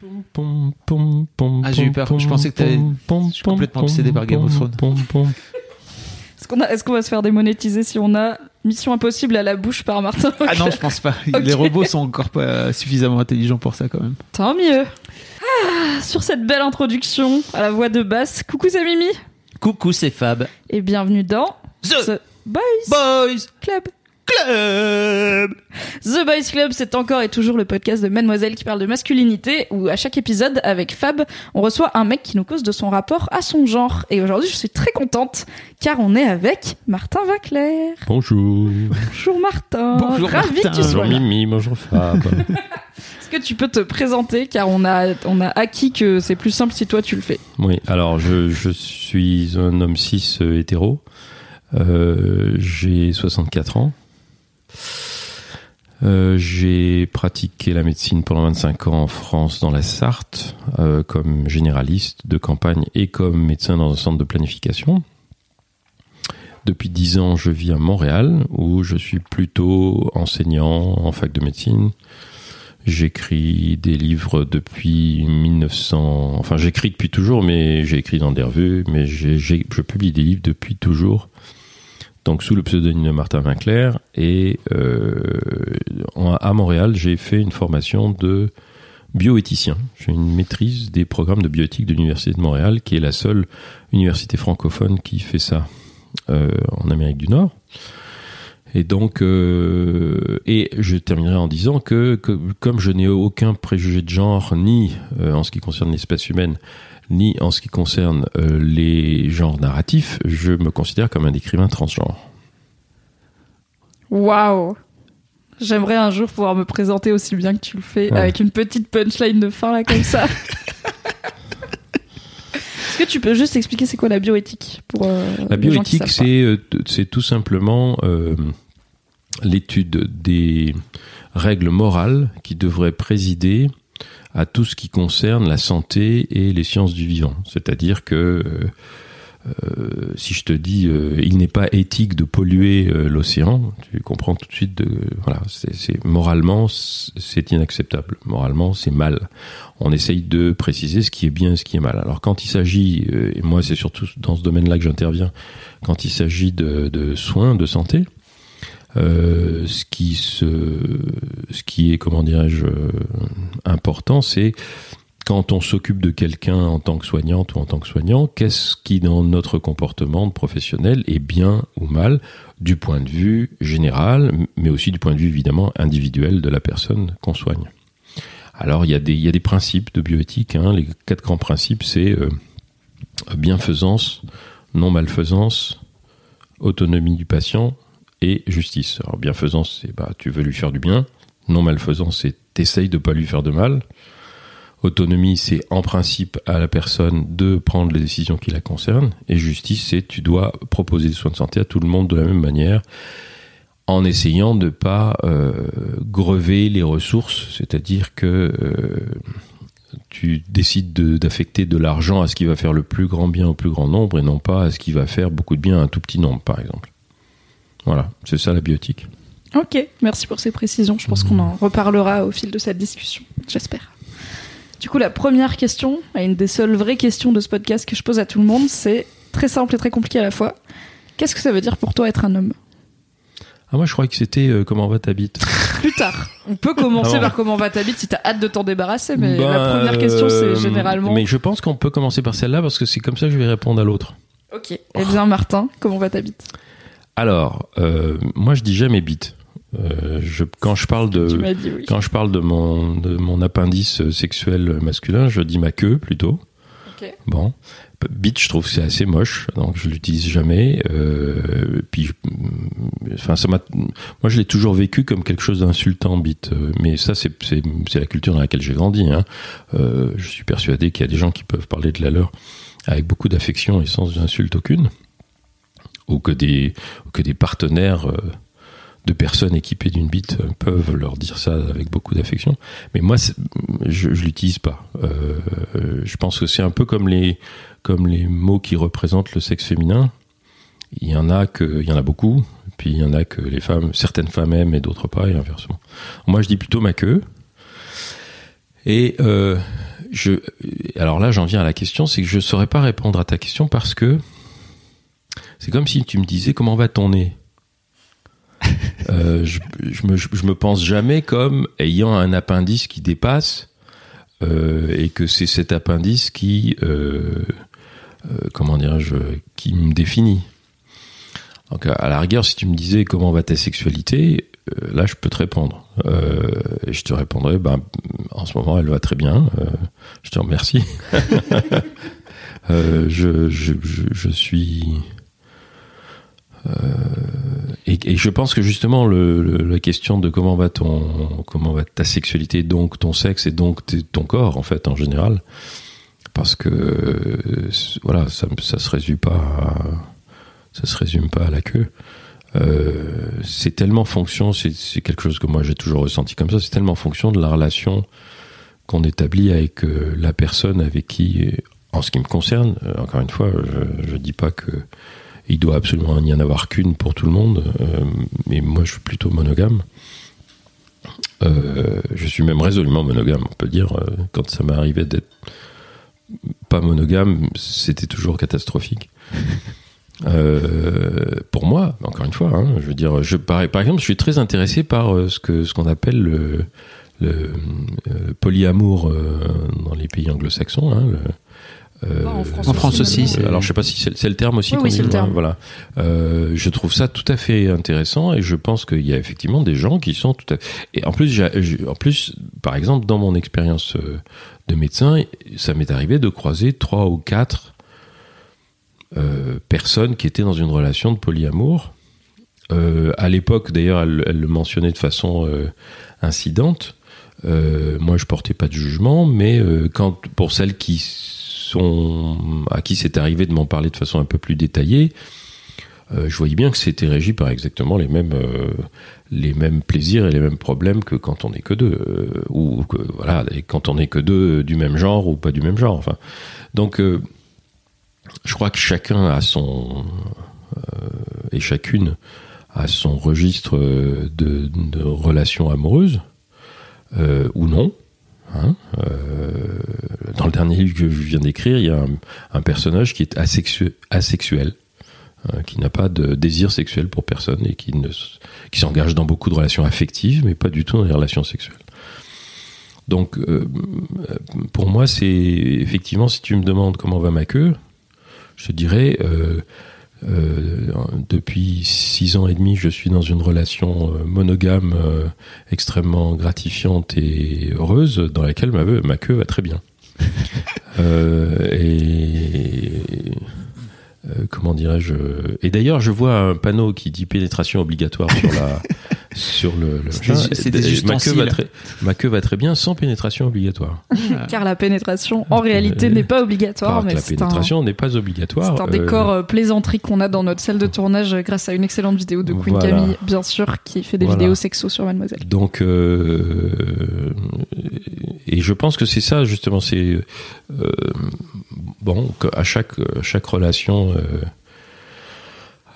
slash people today. Ah, j'ai eu peur. Je pensais que t'allais- je suis complètement obsédé par Game of Thrones. Est-ce qu'on a- est-ce qu'on va se faire démonétiser si on a Mission Impossible à la bouche par Martin Ah non, je pense pas. Les robots sont encore pas suffisamment intelligents pour ça quand même. Tant mieux. Ah, sur cette belle introduction à la voix de basse, coucou c'est Mimi Coucou, c'est Fab. et bienvenue dans The Boys Boys Club. Club The Boys Club, c'est encore et toujours le podcast de Mademoiselle qui parle de masculinité où à chaque épisode avec Fab, on reçoit un mec qui nous cause de son rapport à son genre. Et aujourd'hui, je suis très contente car on est avec Martin Vaclair. Bonjour. Bonjour Martin. Bonjour, Ravi Martin. que tu sois Bonjour là. Mimi, bonjour Fab. Est-ce que tu peux te présenter car on a on a acquis que c'est plus simple si toi tu le fais. oui, alors je, je suis un homme cis euh, hétéro. Euh, j'ai 64 ans. Euh, j'ai pratiqué la médecine pendant 25 ans en France, dans la Sarthe, euh, comme généraliste de campagne et comme médecin dans un centre de planification. Depuis 10 ans, je vis à Montréal, où je suis plutôt enseignant en fac de médecine. J'écris des livres depuis 1900. Enfin, j'écris depuis toujours, mais j'ai écrit dans des revues, mais je publie des livres depuis toujours. Donc, sous le pseudonyme de Martin Vinclair. Et euh, à Montréal, j'ai fait une formation de bioéthicien. J'ai une maîtrise des programmes de bioéthique de l'Université de Montréal, qui est la seule université francophone qui fait ça euh, en Amérique du Nord. Et donc, euh, et je terminerai en disant que, comme je n'ai aucun préjugé de genre, ni en ce qui concerne l'espèce humaine, ni en ce qui concerne euh, les genres narratifs, je me considère comme un écrivain transgenre. Waouh. J'aimerais un jour pouvoir me présenter aussi bien que tu le fais Ouais. avec une petite punchline de fin là comme ça. Est-ce que tu peux juste expliquer c'est quoi la bioéthique pour euh, La bioéthique, c'est euh, c'est tout simplement euh, l'étude des règles morales qui devraient présider à tout ce qui concerne la santé et les sciences du vivant. C'est-à-dire que euh, si je te dis euh, il n'est pas éthique de polluer euh, l'océan, tu comprends tout de suite de voilà, c'est moralement c'est inacceptable. Moralement, c'est mal. On essaye de préciser ce qui est bien et ce qui est mal. Alors quand il s'agit euh, et moi c'est surtout dans ce domaine-là que j'interviens, quand il s'agit de, de soins de santé, euh, ce qui est comment dirais-je euh, important, c'est quand on s'occupe de quelqu'un en tant que soignante ou en tant que soignant, qu'est-ce qui dans notre comportement professionnel est bien ou mal du point de vue général, mais aussi du point de vue évidemment individuel de la personne qu'on soigne. Alors il y a des, il y a des principes de bioéthique. hein. Les quatre grands principes, c'est euh, bienfaisance, non malfaisance, autonomie du patient et justice. Alors bienfaisance, c'est bah tu veux lui faire du bien. Non malfaisance, c'est t'essayes de pas lui faire de mal. Autonomie, c'est en principe à la personne de prendre les décisions qui la concernent. Et justice, c'est tu dois proposer des soins de santé à tout le monde de la même manière, en essayant de pas euh, grever les ressources, c'est-à-dire que euh, tu décides de- d'affecter de, l'argent à ce qui va faire le plus grand bien au plus grand nombre et non pas à ce qui va faire beaucoup de bien à un tout petit nombre, par exemple. Voilà, c'est ça la biotique. Ok, merci pour ces précisions. Je pense qu'on en reparlera au fil de cette discussion, j'espère. Du coup, la première question, et une des seules vraies questions de ce podcast que je pose à tout le monde, c'est très simple et très compliqué à la fois. Qu'est-ce que ça veut dire pour toi être un homme? Ah moi je croyais que c'était euh, comment va ta bite? Plus tard. On peut commencer Ah par comment va ta bite si t'as hâte de t'en débarrasser, mais la Bah, première question, euh, c'est généralement. Mais je pense qu'on peut commencer par celle-là parce que c'est comme ça que je vais répondre à l'autre. Ok. Eh bien, Martin, comment va ta bite? Alors, euh, moi je dis jamais bite. Euh, je, quand je parle de oui. quand je parle de mon de mon appendice sexuel masculin, je dis ma queue plutôt. Ok. Bon, bit, je trouve que c'est assez moche, donc je l'utilise jamais. Euh, puis, je- enfin, ça m'a, moi, je l'ai toujours vécu comme quelque chose d'insultant, bit. Euh, Mais ça, c'est la culture dans laquelle j'ai grandi. Hein. Euh, je suis persuadé qu'il y a des gens qui peuvent parler de la leur avec beaucoup d'affection et sans insulte aucune, ou que des ou que des partenaires euh, de personnes équipées d'une bite euh, peuvent leur dire ça avec beaucoup d'affection. Mais moi, je, je l'utilise pas. Euh, je pense que c'est un peu comme les mots qui représentent le sexe féminin. Il y en a que il y en a beaucoup, puis il y en a que les femmes, certaines femmes aiment et d'autres pas, et inversement. Moi, je dis plutôt ma queue. Et je, alors là, j'en viens à la question, c'est que je saurais pas répondre à ta question parce que c'est comme si tu me disais comment va ton nez. Euh, je, je me, je me pense jamais comme ayant un appendice qui dépasse euh, et que c'est cet appendice qui, euh, comment dirais-je, qui me définit. Donc à la rigueur, si tu me disais comment va ta sexualité, là je peux te répondre. Et je te répondrais, ben, en ce moment elle va très bien. Je te remercie. Je, je suis. Euh, et, je pense que justement la question de comment va ton comment va ta sexualité donc ton sexe et donc ton corps en fait en général parce que euh, voilà ça se résume pas à, ça se résume pas à la queue. Euh, c'est tellement fonction c'est quelque chose que moi j'ai toujours ressenti comme ça c'est tellement fonction de la relation qu'on établit avec la personne avec qui en ce qui me concerne encore une fois je, je dis pas que il doit absolument n'y en avoir qu'une pour tout le monde, euh, mais moi je suis plutôt monogame. Euh, je suis même résolument monogame, on peut dire. Euh, Quand ça m'est arrivé d'être pas monogame, c'était toujours catastrophique. Euh, pour moi, encore une fois, hein, je veux dire, je, par, par exemple, je suis très intéressé par euh, ce qu'on appelle le, euh, polyamour euh, dans les pays anglo-saxons. hein, euh, en France En France aussi, alors je sais pas si c'est le terme aussi Oui, qu'on oui, dit, c'est le voilà, terme. Voilà. Euh, je trouve ça tout à fait intéressant et je pense qu'il y a effectivement des gens qui sont tout à et en plus en plus par exemple dans mon expérience euh, de médecin ça m'est arrivé de croiser trois ou quatre euh, personnes qui étaient dans une relation de polyamour. Euh, à l'époque, d'ailleurs, elle, elle le mentionnait de façon euh, incidente. Euh, moi, je portais pas de jugement, mais euh, quand pour celles qui à qui c'est arrivé de m'en parler de façon un peu plus détaillée, euh, je voyais bien que c'était régi par exactement les mêmes euh, plaisirs et les mêmes problèmes que quand on n'est que deux, euh, ou que voilà, quand on n'est que deux du même genre ou pas du même genre. Enfin, donc je crois que chacun a son et chacune a son registre de, de relations amoureuses ou non. Hein. Euh, dans le dernier livre que je viens d'écrire, il y a un, personnage qui est asexu- asexuel, hein, qui n'a pas de désir sexuel pour personne et qui, ne qui s'engage dans beaucoup de relations affectives, mais pas du tout dans les relations sexuelles. Donc, euh, pour moi, c'est effectivement, si tu me demandes comment va ma queue, je te dirais, euh, euh, depuis six ans et demi, je suis dans une relation euh, monogame euh, extrêmement gratifiante et heureuse, dans laquelle ma, ma queue va très bien. Euh, et euh, comment dirais-je? Et d'ailleurs, je vois un panneau qui dit pénétration obligatoire sur la sur le. le C'est des- machin. c'est des ma queue va très ma queue va très bien sans pénétration obligatoire. Car la pénétration, en réalité, Euh, n'est pas obligatoire, mais la c'est un, pénétration n'est pas obligatoire. c'est un Euh, décor euh, plaisanterie qu'on a dans notre salle de tournage euh, grâce à une excellente vidéo de Queen Voilà. Camille, bien sûr, qui fait des Voilà. vidéos sexo sur Mademoiselle. Donc, euh, et je pense que c'est ça justement. C'est euh, bon à chaque à chaque relation, euh,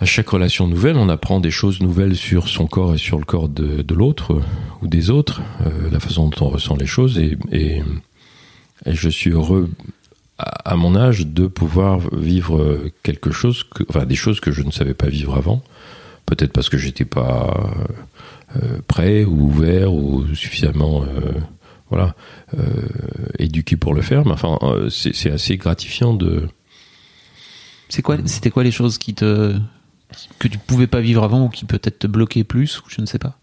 à chaque relation nouvelle, on apprend des choses nouvelles sur son corps et sur le corps de, de l'autre euh, ou des autres, euh, la façon dont on ressent les choses. Et, et, je suis heureux à, mon âge de pouvoir vivre quelque chose, enfin des choses que je ne savais pas vivre avant. Peut-être parce que j'étais pas euh, prêt ou ouvert ou suffisamment voilà éduqué pour le faire mais enfin c'est assez gratifiant de C'est quoi, c'était quoi les choses qui te, que tu pouvais pas vivre avant ou qui peut-être te bloquaient plus ou je ne sais pas.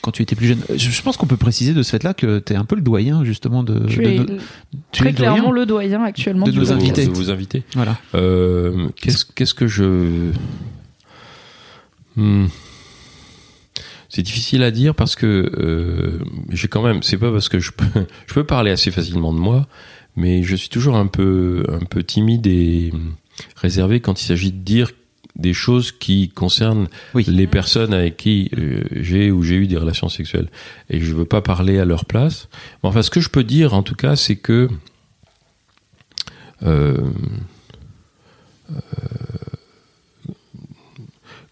quand tu étais plus jeune. Je, pense qu'on peut préciser de ce fait-là que tu es un peu le doyen justement de. Tu de es tu très es le clairement doyen le doyen actuellement. de du nos invités. de vous inviter. Voilà. Euh, qu'est-ce, qu'est-ce que je. Hmm. C'est difficile à dire parce que euh, j'ai quand même. C'est pas parce que je peux, je peux parler assez facilement de moi, mais je suis toujours un peu, un peu timide et réservé quand il s'agit de dire des choses qui concernent Oui. les personnes avec qui euh, j'ai ou j'ai eu des relations sexuelles. Et je veux pas parler à leur place. Mais enfin, ce que je peux dire, en tout cas, c'est que euh,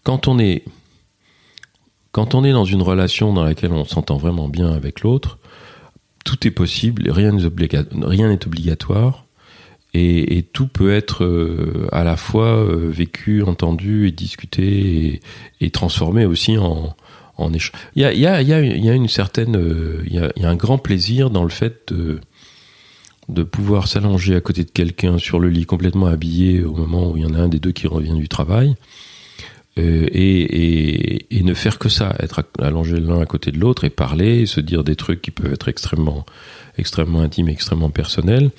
quand on est quand on est dans une relation dans laquelle on s'entend vraiment bien avec l'autre, tout est possible, rien n'est obligatoire, et, tout peut être euh, à la fois euh, vécu, entendu et discuté et, transformé aussi en, échange. Il y a, une certaine, euh, il y a, un grand plaisir dans le fait de pouvoir s'allonger à côté de quelqu'un sur le lit complètement habillé au moment où il y en a un des deux qui revient du travail et, ne faire que ça, être allongé l'un à côté de l'autre et parler, se dire des trucs qui peuvent être extrêmement, extrêmement intimes, extrêmement personnels,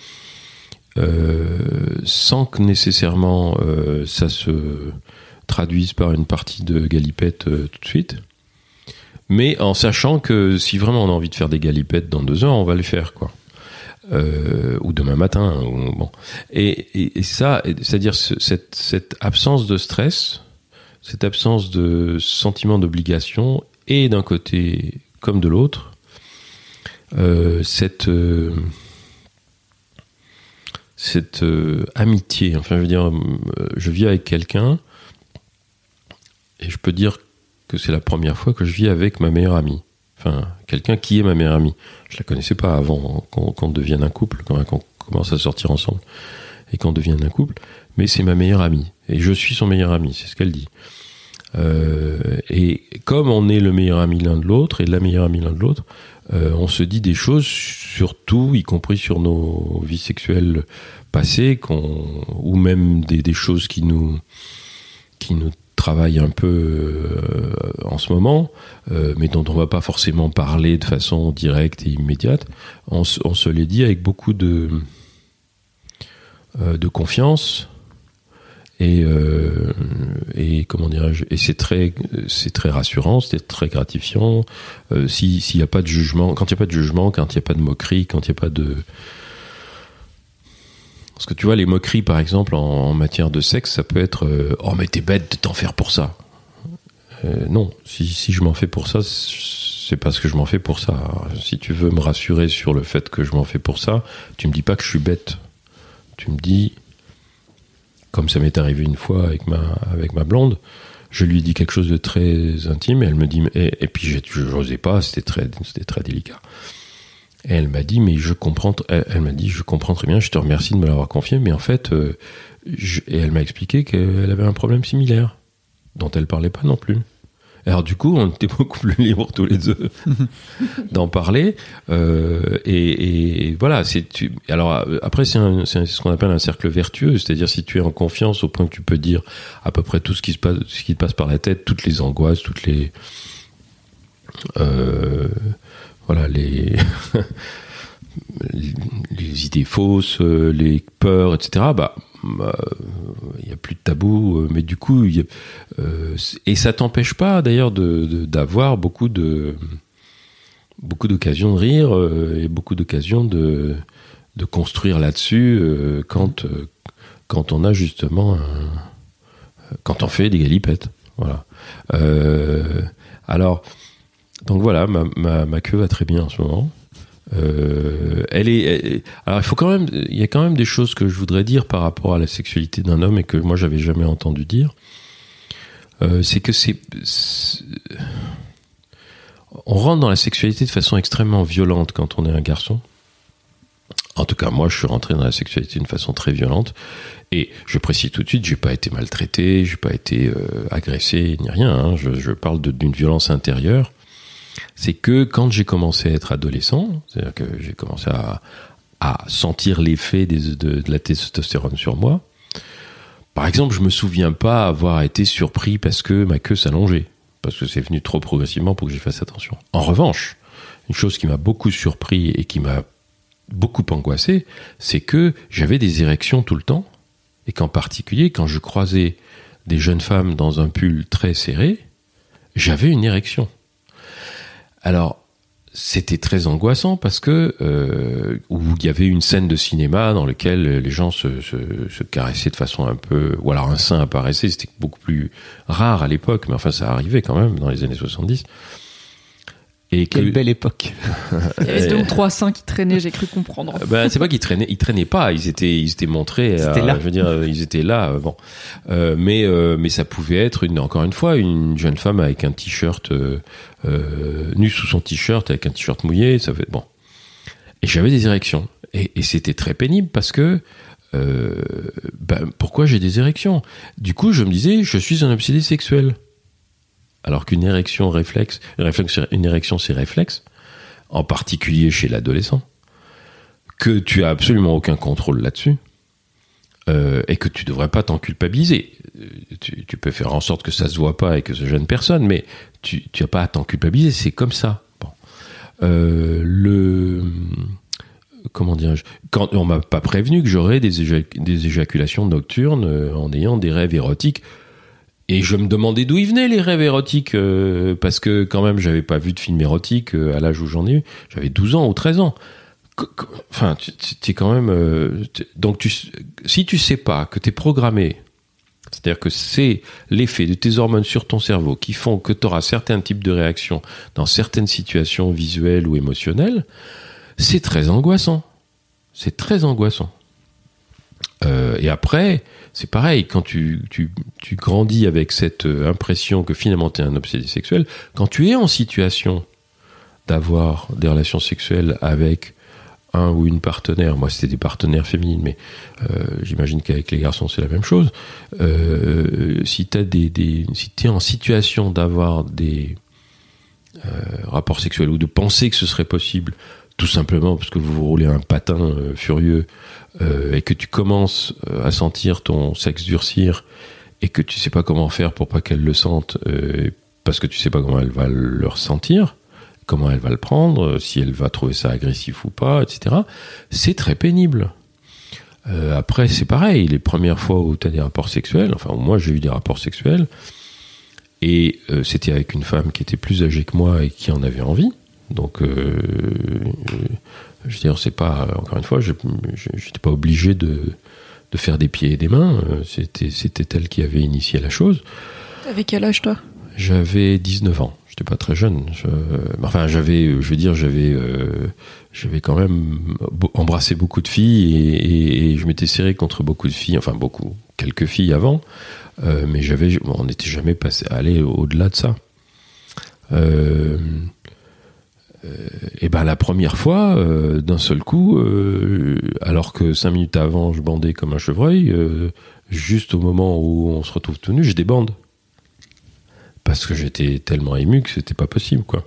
sans que nécessairement euh, ça se traduise par une partie de galipette euh, tout de suite. Mais en sachant que si vraiment on a envie de faire des galipettes dans deux heures, on va les faire, quoi. Euh, ou demain matin. Bon. et, ça, c'est-à-dire ce- cette, absence de stress, cette absence de sentiment d'obligation, et d'un côté comme de l'autre, euh, cette, euh, cette euh, amitié, enfin je veux dire, euh, je vis avec quelqu'un, et je peux dire que c'est la première fois que je vis avec ma meilleure amie. Enfin, quelqu'un qui est ma meilleure amie. Je la connaissais pas avant qu'on devienne un couple, quand qu'on commence à sortir ensemble et qu'on devienne un couple. Mais c'est ma meilleure amie. Et je suis son meilleur ami, c'est ce qu'elle dit. Euh, et comme on est le meilleur ami l'un de l'autre et la meilleure amie l'un de l'autre, euh, on se dit des choses sur tout, y compris sur nos vies sexuelles passées, ou même des, choses qui nous, travaillent un peu euh, en ce moment, euh, mais dont on va pas forcément parler de façon directe et immédiate. On, se- les dit avec beaucoup de confiance et, euh, et comment dirais-je et c'est très c'est très rassurant c'est très gratifiant. Euh, si s'il n'y a pas de jugement quand il n'y a pas de jugement quand il n'y a pas de moquerie quand il n'y a pas de parce que tu vois les moqueries par exemple en, matière de sexe ça peut être euh, oh mais t'es bête de t'en faire pour ça. Non. Si, si je m'en fais pour ça c'est parce que je m'en fais pour ça. Si tu veux me rassurer sur le fait que je m'en fais pour ça tu me dis pas que je suis bête. Tu me dis comme ça m'est arrivé une fois avec ma, blonde, je lui dis quelque chose de très intime et elle me dit, et, et puis je n'osais pas, c'était très, très délicat. Et elle m'a dit, mais je comprends, elle, m'a dit, je comprends très bien, je te remercie de me l'avoir confié, mais en fait, euh, et elle m'a expliqué qu'elle avait un problème similaire, dont elle parlait pas non plus. Alors du coup, on était beaucoup plus libres tous les deux d'en parler. euh, et, et voilà, c'est tu- alors après c'est ce qu'on appelle un cercle vertueux, c'est-à-dire si tu es en confiance au point que tu peux dire à peu près tout ce qui se passe, ce qui te passe par la tête, toutes les angoisses, toutes les euh, voilà les les- les idées fausses, euh, les peurs, etc. Bah il n'y a plus de tabou, euh, mais du coup, euh, et ça t'empêche pas d'ailleurs de- de- d'avoir beaucoup de beaucoup d'occasions de rire euh, et beaucoup d'occasions de, construire là-dessus euh, quand euh, quand on a justement un- quand on fait des galipettes, voilà. Euh, alors donc voilà, ma, ma queue va très bien en ce moment. Euh, elle est. alors il faut quand même, il y a quand même des choses que je voudrais dire par rapport à la sexualité d'un homme et que moi j'avais jamais entendu dire. Euh, c'est que c'est, on rentre dans la sexualité de façon extrêmement violente quand on est un garçon. En tout cas, moi, je suis rentré dans la sexualité d'une façon très violente. Et je précise tout de suite, j'ai pas été maltraité, j'ai pas été euh, agressé, ni rien. hein. Je, je parle d'une violence intérieure c'est que quand j'ai commencé à être adolescent, c'est-à-dire que j'ai commencé à, sentir l'effet de, de la testostérone sur moi, par exemple, je me souviens pas avoir été surpris parce que ma queue s'allongeait. parce que c'est venu trop progressivement pour que j'y fasse attention. En revanche, une chose qui m'a beaucoup surpris et qui m'a beaucoup angoissé, c'est que j'avais des érections tout le temps, et qu'en particulier, quand je croisais des jeunes femmes dans un pull très serré, j'avais une érection. Alors, c'était très angoissant parce que euh, où il y avait une scène de cinéma dans laquelle les gens se, caressaient de façon un peu ou alors un sein apparaissait c'était beaucoup plus rare à l'époque mais enfin ça arrivait quand même dans les années 70 et Quelle que... belle époque. Il y avait deux ou trois seins qui traînaient, j'ai cru comprendre. Ben, c'est pas qu'ils traînaient, ils traînaient pas, ils étaient, ils étaient montrés. C'était là. Je veux dire, ils étaient là. Bon, euh, mais euh, mais ça pouvait être une, encore une fois une jeune femme avec un t-shirt euh, euh nu sous son t-shirt avec un t-shirt mouillé, ça fait bon. Et j'avais des érections et, et c'était très pénible parce que euh, ben, pourquoi j'ai des érections? Du coup, je me disais, je suis un obsédé sexuel alors qu'une érection c'est réflexe, en particulier chez l'adolescent, que tu as absolument aucun contrôle là-dessus. Euh, et que tu devrais pas t'en culpabiliser. Euh, tu, peux faire en sorte que ça se voit pas et que ce gêne personne, mais tu n'as pas à t'en culpabiliser, c'est comme ça. Bon. Euh, le comment dirais-je Quand on m'a pas prévenu que j'aurais des, éjaculations nocturnes en ayant des rêves érotiques et je me demandais d'où ils venaient les rêves érotiques, euh, parce que quand même, j'avais pas vu de film érotique euh, à l'âge où j'en ai eu. J'avais 12 ans ou 13 ans. Enfin, tu es quand même. Euh, donc, tu, si tu sais pas que tu es programmé, c'est-à-dire que c'est l'effet de tes hormones sur ton cerveau qui font que tu auras certains types de réactions dans certaines situations visuelles ou émotionnelles, c'est très angoissant. C'est très angoissant. Et après, c'est pareil, quand tu, tu, grandis avec cette euh, impression que finalement tu es un obsédé sexuel, quand tu es en situation d'avoir des relations sexuelles avec un ou une partenaire, moi c'était des partenaires féminines, mais euh, j'imagine qu'avec les garçons c'est la même chose, euh, si tu des, si es en situation d'avoir des euh, rapports sexuels ou de penser que ce serait possible, tout simplement parce que vous vous roulez un patin euh, furieux euh, et que tu commences euh, à sentir ton sexe durcir et que tu sais pas comment faire pour pas qu'elle le sente euh, parce que tu sais pas comment elle va le ressentir, comment elle va le prendre, si elle va trouver ça agressif ou pas, etc. C'est très pénible. Euh, après, c'est pareil, les premières fois où tu as des rapports sexuels, enfin, moi j'ai eu des rapports sexuels, et euh, c'était avec une femme qui était plus âgée que moi et qui en avait envie. Donc, euh, je veux dire, c'est pas, encore une fois, je n'étais pas obligé de, de faire des pieds et des mains. Euh, c'était, elle qui avait initié la chose. T'avais quel âge, toi? J'avais 19 ans. J'étais pas très jeune. Je, enfin, j'avais, je veux dire, j'avais, euh, j'avais quand même embrassé beaucoup de filles et, et, je m'étais serré contre beaucoup de filles. Enfin, beaucoup, quelques filles avant. Euh, mais j'avais, on n'était jamais passé, allé au-delà de ça. Euh, euh, et ben la première fois, euh, d'un seul coup, euh, alors que cinq minutes avant je bandais comme un chevreuil, juste au moment où on se retrouve tout nu, je débande parce que j'étais tellement ému que c'était pas possible quoi.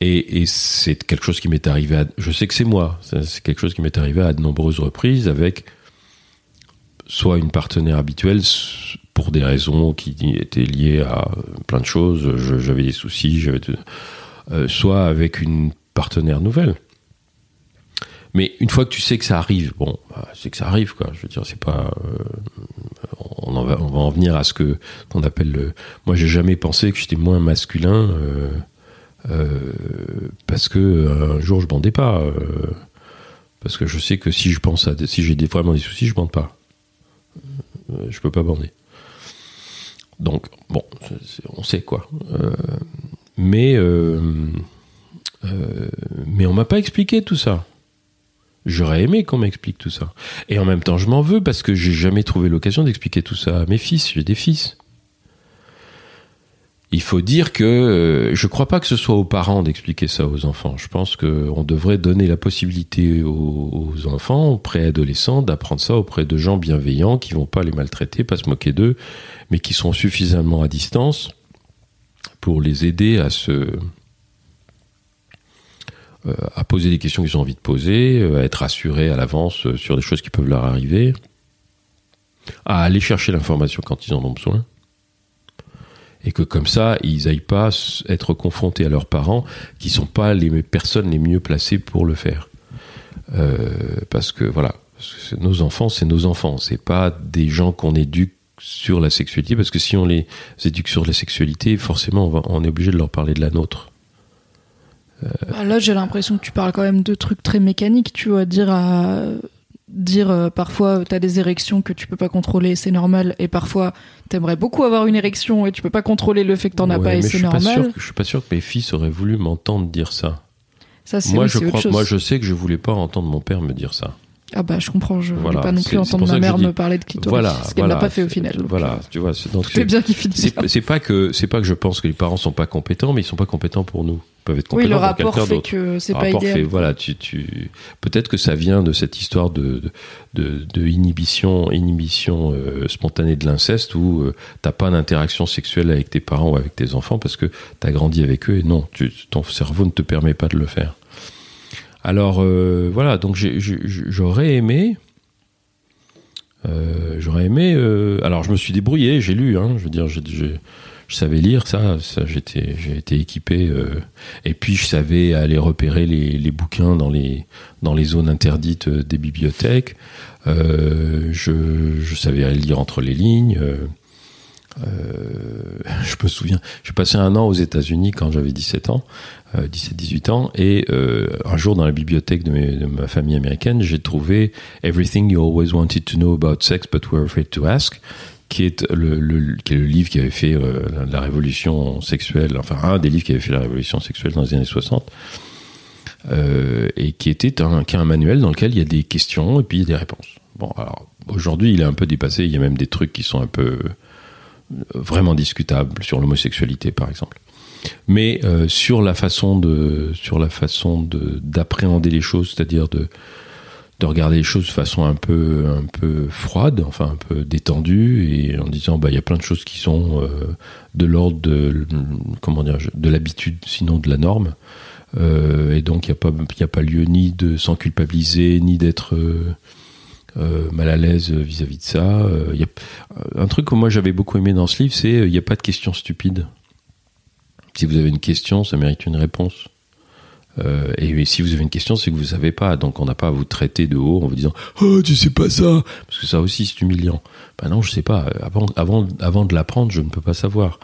Et, c'est quelque chose qui m'est arrivé. Je sais que c'est moi. C'est quelque chose qui m'est arrivé à de nombreuses reprises avec soit une partenaire habituelle pour des raisons qui étaient liées à plein de choses. J'avais des soucis, j'avais de, soit avec une partenaire nouvelle. Mais une fois que tu sais que ça arrive, bon, bah, c'est que ça arrive, quoi. Je veux dire, c'est pas. Euh, on, va, on va en venir à ce qu'on appelle le. Moi, j'ai jamais pensé que j'étais moins masculin euh, euh, parce que un jour je bandais pas. Euh, parce que je sais que si je pense à, si j'ai des, vraiment des soucis, je bande pas. je peux pas bander. Donc, bon, on sait quoi. Mais, euh, euh, mais on m'a pas expliqué tout ça. J'aurais aimé qu'on m'explique tout ça. Et en même temps, je m'en veux parce que j'ai jamais trouvé l'occasion d'expliquer tout ça à mes fils. J'ai des fils. Il faut dire que euh, je crois pas que ce soit aux parents d'expliquer ça aux enfants. Je pense qu'on devrait donner la possibilité aux, enfants, aux préadolescents, d'apprendre ça auprès de gens bienveillants qui vont pas les maltraiter, pas se moquer d'eux, mais qui sont suffisamment à distance pour les aider à se euh, à poser des questions qu'ils ont envie de poser, euh, à être rassurés à l'avance euh, sur des choses qui peuvent leur arriver, à aller chercher l'information quand ils en ont besoin, et que comme ça, ils aillent pas être confrontés à leurs parents qui sont pas les personnes les mieux placées pour le faire. Parce que voilà, nos enfants, c'est nos enfants, c'est pas des gens qu'on éduque sur la sexualité, parce que si on les éduque sur la sexualité, forcément, on, va- on est obligé de leur parler de la nôtre. Bah, là, j'ai l'impression que tu parles quand même de trucs très mécaniques, tu vois, dire à dire euh, parfois t'as des érections que tu peux pas contrôler, c'est normal, et parfois t'aimerais beaucoup avoir une érection et tu peux pas contrôler le fait que t'en as Ouais, pas et c'est suis pas normal. sûr que- je suis pas sûr que mes fils auraient voulu m'entendre dire ça. Moi, oui, je crois, moi, je sais que je voulais pas entendre mon père me dire ça. Ah bah, je comprends, je Voilà, voulais pas non c'est- plus c'est entendre ma mère me parler de clitoris, Voilà, ce qu'elle voilà, n'a pas fait au c'est- final. donc, Voilà, euh, tu vois, c'est- donc Tout est bien qui finit c'est c'est pas que c'est pas que je pense que les parents sont pas compétents, mais ils sont pas compétents pour nous. Ils peuvent être Oui, compétents le pour rapport fait que c'est Le pas rapport idéal. fait, voilà, tu, tu, peut-être que ça vient de cette histoire de, de, de, inhibition, inhibition euh, spontanée de l'inceste où euh, t'as pas d'interaction sexuelle avec tes parents ou avec tes enfants parce que t'as grandi avec eux et non, tu, ton cerveau ne te permet pas de le faire. Alors euh, voilà, donc j'aurais aimé, euh, j'aurais aimé. euh, alors je me suis débrouillé, j'ai lu, hein, je veux dire, je savais lire ça, j'ai été équipé. et puis je savais aller repérer les, bouquins dans les zones interdites des bibliothèques. Je, savais aller lire entre les lignes. je me souviens, j'ai passé un an aux États-Unis quand j'avais 17 ans, 17-18 ans, et euh, un jour dans la bibliothèque de, ma famille américaine, j'ai trouvé Everything You Always Wanted to Know About Sex But Were Afraid to Ask, qui est le, qui est le livre qui avait fait euh, la, révolution sexuelle, enfin un des livres qui avait fait la révolution sexuelle dans les années 60. euh, et qui était un, qui est un manuel dans lequel il y a des questions et puis il y a des réponses. Bon, alors aujourd'hui il est un peu dépassé, il y a même des trucs qui sont un peu vraiment discutable sur l'homosexualité par exemple mais euh, sur la façon de sur la façon de d'appréhender les choses c'est-à-dire de de regarder les choses de façon un peu un peu froide enfin un peu détendue et en disant bah il y a plein de choses qui sont euh, de l'ordre de comment dire de l'habitude sinon de la norme Euh, et donc il n'y a pas a pas lieu ni de s'en culpabiliser ni d'être mal à l'aise vis-à-vis de ça. Y a, un truc que moi j'avais beaucoup aimé dans ce livre, c'est il n'y a pas de questions stupides. Si vous avez une question, ça mérite une réponse. Euh, et si vous avez une question, c'est que vous ne savez pas. Donc on n'a pas à vous traiter de haut en vous disant Oh, tu sais pas ça Parce que ça aussi, c'est humiliant. Ben non, je sais pas. Avant, avant, avant de l'apprendre, je ne peux pas savoir.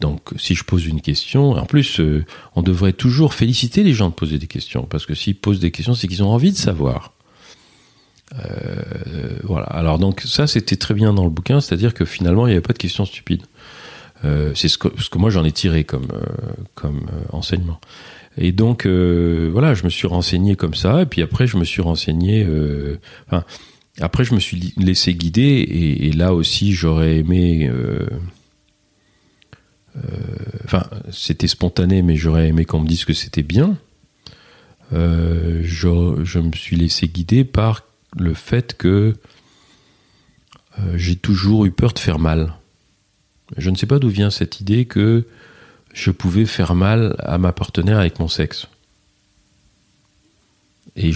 Donc si je pose une question, en plus, euh, on devrait toujours féliciter les gens de poser des questions. Parce que s'ils posent des questions, c'est qu'ils ont envie de savoir. Euh, voilà. Alors donc ça c'était très bien dans le bouquin, c'est-à-dire que finalement il n'y avait pas de questions stupides. Euh, c'est ce que, ce que moi j'en ai tiré comme euh, comme euh, enseignement. Et donc voilà, je me suis renseigné comme ça, et puis après je me suis renseigné. enfin, après je me suis laissé guider, et, là aussi j'aurais aimé. Enfin, c'était spontané, mais j'aurais aimé qu'on me dise que c'était bien. Je, je me suis laissé guider par le fait que j'ai toujours eu peur de faire mal. Je ne sais pas d'où vient cette idée que je pouvais faire mal à ma partenaire avec mon sexe. Et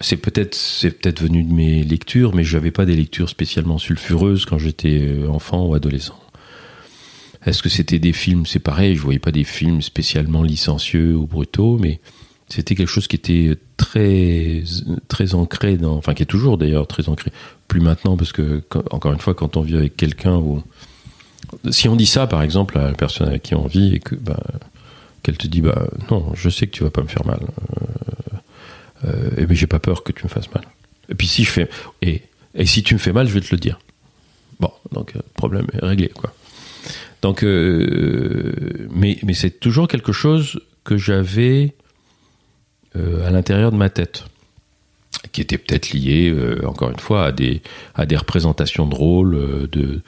c'est peut-être c'est peut-être venu de mes lectures, mais je n'avais pas des lectures spécialement sulfureuses quand j'étais euh, enfant ou adolescent. Est-ce que c'était des films C'est pareil, je voyais pas des films spécialement licencieux ou brutaux, mais c'était quelque chose qui était très très ancré dans, enfin qui est toujours d'ailleurs très ancré. Plus maintenant parce que encore une fois, quand on vit avec quelqu'un ou si on dit ça par exemple à la personne avec qui on vit et que bah, qu'elle te dit bah non, je sais que tu vas pas me faire mal, euh, euh, et ben j'ai pas peur que tu me fasses mal. Et puis si je fais et et si tu me fais mal, je vais te le dire. Bon, donc euh, problème est réglé quoi. Donc, euh, mais, mais c'est toujours quelque chose que j'avais à l'intérieur de ma tête, qui était peut-être lié, encore une fois, à des, à des représentations de rôle, euh, de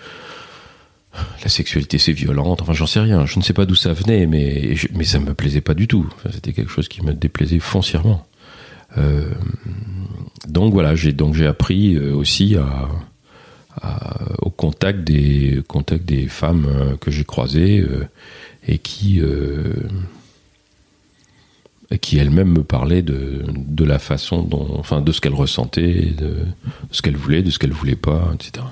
la sexualité c'est violente, enfin j'en sais rien, je ne sais pas d'où ça venait, mais, je- mais ça me plaisait pas du tout. C'était quelque chose qui me déplaisait foncièrement. Euh, donc voilà, j'ai donc appris euh, aussi au contact des des femmes euh, que j'ai croisées et qui et qui elles-mêmes me parlaient de, de la façon dont enfin de ce qu'elles ressentaient de, ce qu'elles voulaient de ce qu'elles voulaient pas etc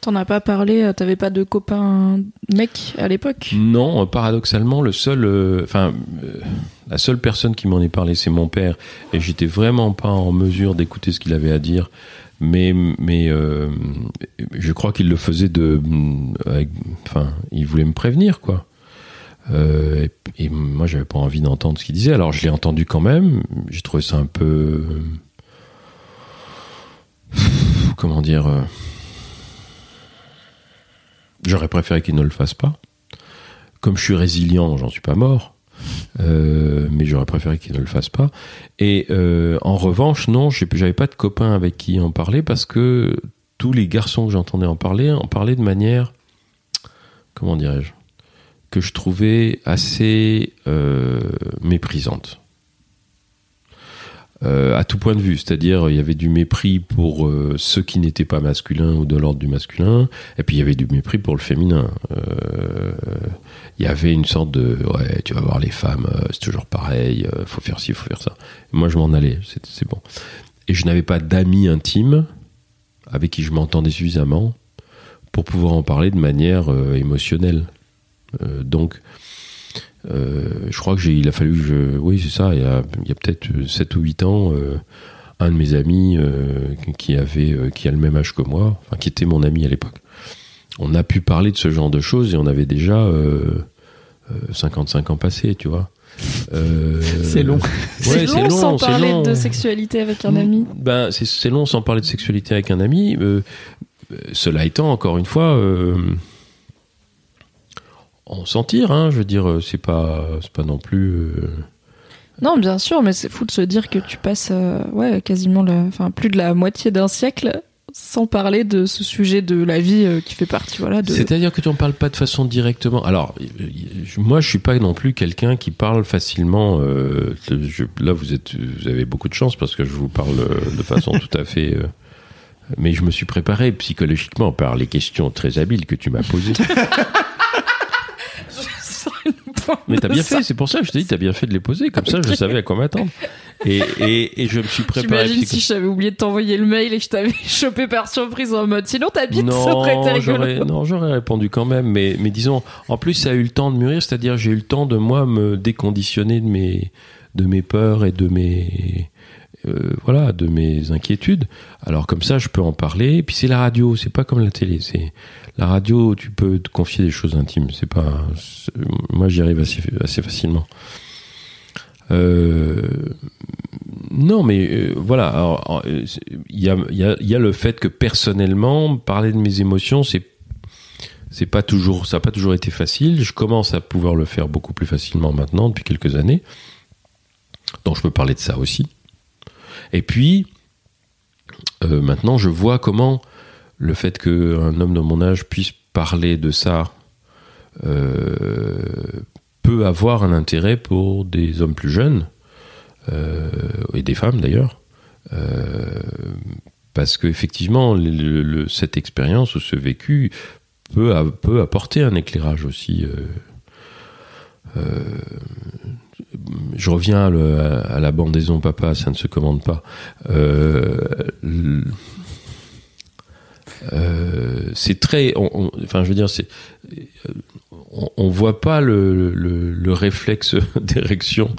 T'en as pas parlé, euh, t'avais pas de copain mec à l'époque? Non, euh, paradoxalement, le seul, euh, enfin, la seule personne qui m'en ait parlé, c'est mon père, et j'étais vraiment pas en mesure d'écouter ce qu'il avait à dire. Mais, mais je crois qu'il le faisait de, enfin, il voulait me prévenir, quoi. Et, et moi, j'avais pas envie d'entendre ce qu'il disait. Alors, je l'ai entendu quand même. J'ai trouvé ça un peu, comment dire. J'aurais préféré qu'il ne le fasse pas. Comme je suis résilient, j'en suis pas mort. Euh, mais j'aurais préféré qu'il ne le fasse pas. Et euh, en revanche, non, j'avais pas de copain avec qui en parler parce que tous les garçons que j'entendais en parler en parlaient de manière, comment dirais-je, que je trouvais assez euh, méprisante. Euh, à tout point de vue, c'est-à-dire il y avait du mépris pour euh, ceux qui n'étaient pas masculins ou de l'ordre du masculin, et puis il y avait du mépris pour le féminin. Euh, il y avait une sorte de ouais, tu vas voir les femmes, c'est toujours pareil, faut faire ci, faut faire ça. Moi je m'en allais, c'est bon. Et je n'avais pas d'amis intimes avec qui je m'entendais suffisamment pour pouvoir en parler de manière émotionnelle. Donc je crois que j'ai, il a fallu que je, oui c'est ça, il y a, peut-être 7 ou 8 ans, euh, un de mes amis euh, qui avait, euh, qui a le même âge que moi, enfin qui était mon ami à l'époque, on a pu parler de ce genre de choses et on avait déjà euh, euh, 55 ans passés, tu vois. Euh, C'est long. Ouais, c'est long, sans parler long. de sexualité avec un ami. Ben, c'est- long sans parler de sexualité avec un ami. Euh, euh, cela étant, encore une fois, euh, on s'en tire. Hein, je veux dire, euh, c'est pas, c'est pas non plus. euh, Non, bien sûr, mais c'est fou de se dire que tu passes euh, ouais, quasiment la, enfin, plus de la moitié d'un siècle sans parler de ce sujet de la vie euh, qui fait partie voilà, de... C'est-à-dire que tu en parles pas de façon directement. Alors, je- moi, je suis pas non plus quelqu'un qui parle facilement. je- là, vous êtes, vous avez beaucoup de chance parce que je vous parle de façon tout à fait. mais je me suis préparé psychologiquement par les questions très habiles que tu m'as posées. Mais t'as bien fait, c'est pour ça que je te dis, t'as bien fait de les poser, comme ça je savais à quoi m'attendre. Et, et, et je me suis préparé. J'imagine si j'avais oublié de t'envoyer le mail et que je t'avais chopé par surprise en mode sinon t'habites, ça aurait non, j'aurais répondu quand même, mais, mais disons, en plus, ça a eu le temps de mûrir, c'est-à-dire, j'ai eu le temps de moi me déconditionner de mes, de mes peurs et de mes, euh, voilà, de mes inquiétudes. Alors, comme ça, je peux en parler. Et puis, c'est la radio, c'est pas comme la télé, c'est, la radio, tu peux te confier des choses intimes, c'est pas, moi, j'y arrive assez, facilement. Euh, non, mais euh, voilà. il y a le fait que personnellement, parler de mes émotions, c'est c'est pas toujours, ça n'a pas toujours été facile. Je commence à pouvoir le faire beaucoup plus facilement maintenant depuis quelques années. Donc je peux parler de ça aussi. Et puis euh, maintenant, je vois comment le fait qu'un homme de mon âge puisse parler de ça euh, peut avoir un intérêt pour des hommes plus jeunes euh, et des femmes d'ailleurs. Euh, parce qu'effectivement, cette expérience ou ce vécu peut, peut apporter un éclairage aussi. je reviens à, la bandaison papa, ça ne se commande pas. C'est très, on- on- enfin, je veux dire, c'est, on, on voit pas le, le, le réflexe d'érection,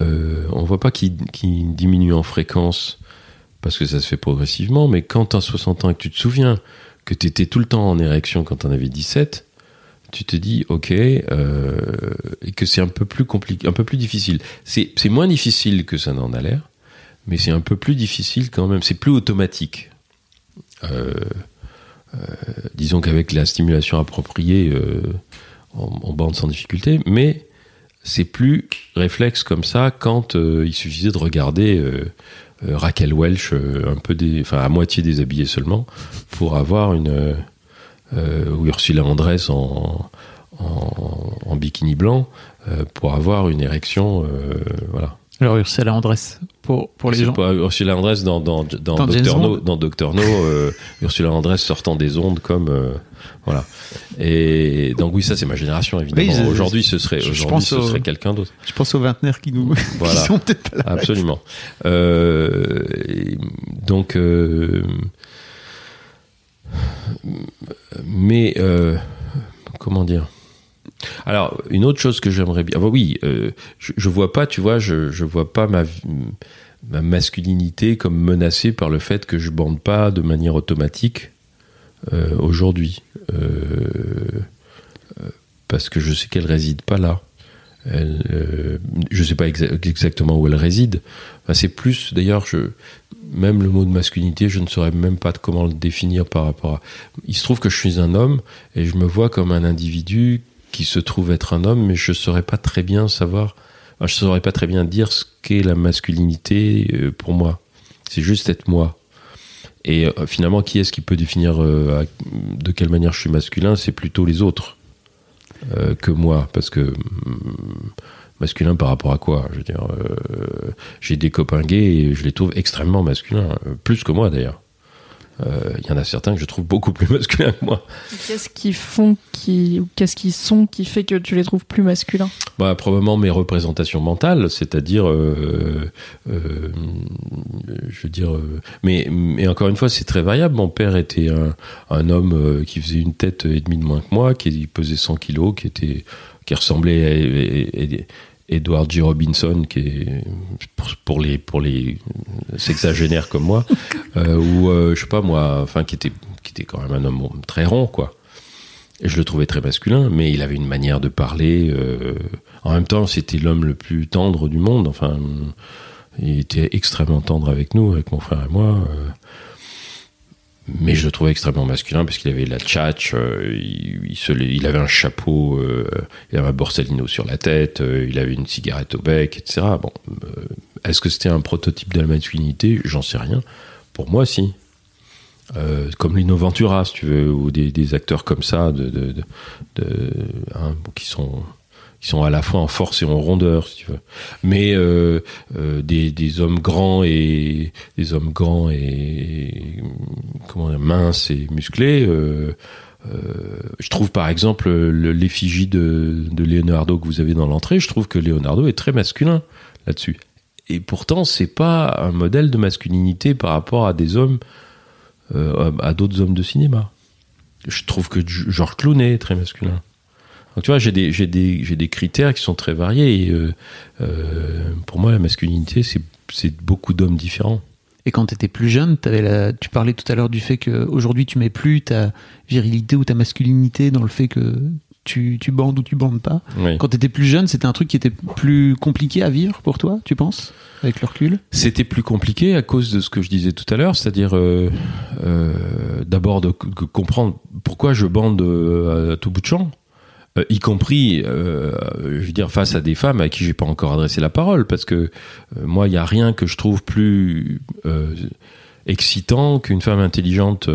euh, on voit pas qu'il diminue en fréquence parce que ça se fait progressivement, mais quand tu as 60 ans et que tu te souviens que tu étais tout le temps en érection quand tu en avais 17, tu te dis ok euh, et que c'est un peu plus compliqué, un peu plus difficile. C'est moins difficile que ça n'en a l'air, mais c'est un peu plus difficile quand même. C'est plus automatique. Euh, euh, disons qu'avec la stimulation appropriée, euh, on, bande sans difficulté, mais c'est plus réflexe comme ça quand euh, il suffisait de regarder euh, euh, Raquel Welch euh, un peu enfin à moitié déshabillée seulement pour avoir une euh, euh, ou Ursula Andress en, bikini blanc euh, pour avoir une érection, euh. Alors Ursula Andress, pour, pour les gens. pas Ursula Andress dans, dans, dans, Doctor No, dans Doctor No, euh, Ursula Andress sortant des ondes comme euh, voilà. Et donc oui, ça c'est ma génération évidemment. Oui, aujourd'hui, ce serait aujourd'hui ce au- serait quelqu'un d'autre. Je pense aux vingtenaires qui nous Voilà. qui sont peut-être pas là. Absolument. Euh, donc, mais comment dire? Alors, une autre chose que j'aimerais bien. Ah bah oui, euh, je, je vois pas, tu vois, je, je vois pas ma, ma masculinité comme menacée par le fait que je bande pas de manière automatique euh, aujourd'hui. Euh, parce que je sais qu'elle réside pas là. Elle, je sais pas exa- exactement où elle réside. C'est plus, d'ailleurs, je, même le mot de masculinité, je ne saurais même pas comment le définir par rapport à. Il se trouve que je suis un homme et je me vois comme un individu qui se trouve être un homme, mais je saurais pas très bien savoir. je saurais pas très bien dire ce qu'est la masculinité euh, pour moi. C'est juste être moi. Et euh, finalement, qui est-ce qui peut définir euh, de quelle manière je suis masculin? C'est plutôt les autres que moi, parce que hum, masculin par rapport à quoi? Je veux dire, j'ai des copains gays et je les trouve extrêmement masculins, plus que moi d'ailleurs. Euh, Il y en a certains que je trouve beaucoup plus masculins que moi. Qu'est-ce qu'ils font qui ou qu'est-ce qu'ils sont qui fait que tu les trouves plus masculins? Bah, probablement mes représentations mentales, c'est-à-dire, euh, euh, je veux dire, euh, mais, mais encore une fois, c'est très variable. Mon père était un, un homme euh, qui faisait une tête et demie de moins que moi, qui pesait 100 kilos, qui était, qui ressemblait à, à- à- Edward G. Robinson, qui est pour, pour les pour les sexagénaires comme moi, euh, ou euh, je sais pas moi, enfin qui était qui était quand même un homme très rond quoi. Et je le trouvais très masculin, mais il avait une manière de parler. euh, en même temps, c'était l'homme le plus tendre du monde. Enfin, il était extrêmement tendre avec nous, avec mon frère et moi. Mais je le trouvais extrêmement masculin parce qu'il avait la tchatch, euh, il, avait un chapeau, euh, il avait un borsalino sur la tête, euh, il avait une cigarette au bec, etc. Bon, est-ce que c'était un prototype de la masculinité? J'en sais rien. Pour moi, si. Comme Lino Ventura, si tu veux, ou des, acteurs comme ça, hein, qui sont qui sont à la fois en force et en rondeur, si tu veux. Mais euh, euh, des, hommes grands et des hommes grands et comment dire, minces et musclés. euh, je trouve par exemple le- l'effigie de, de Leonardo que vous avez dans l'entrée. Je trouve que Leonardo est très masculin là-dessus. Et pourtant, c'est pas un modèle de masculinité par rapport à des hommes, à d'autres hommes de cinéma. Je trouve que Georges Clooney est très masculin. Donc tu vois, j'ai des, j'ai des, j'ai des critères qui sont très variés. Et, euh, euh, pour moi, la masculinité, c'est, beaucoup d'hommes différents. Et quand tu étais plus jeune, avais la... tu parlais tout à l'heure du fait qu'aujourd'hui tu mets plus ta virilité ou ta masculinité dans le fait que tu, tu bandes ou tu bandes pas. Quand tu étais plus jeune, c'était un truc qui était plus compliqué à vivre pour toi, tu penses Avec le recul? C'était plus compliqué à cause de ce que je disais tout à l'heure, c'est-à-dire euh, euh, d'abord de, de comprendre pourquoi je bande à tout bout de champ, euh, y compris, euh, je veux dire, face à des femmes à qui j'ai pas encore adressé la parole, parce que euh, moi, il y a rien que je trouve plus euh, excitant qu'une femme intelligente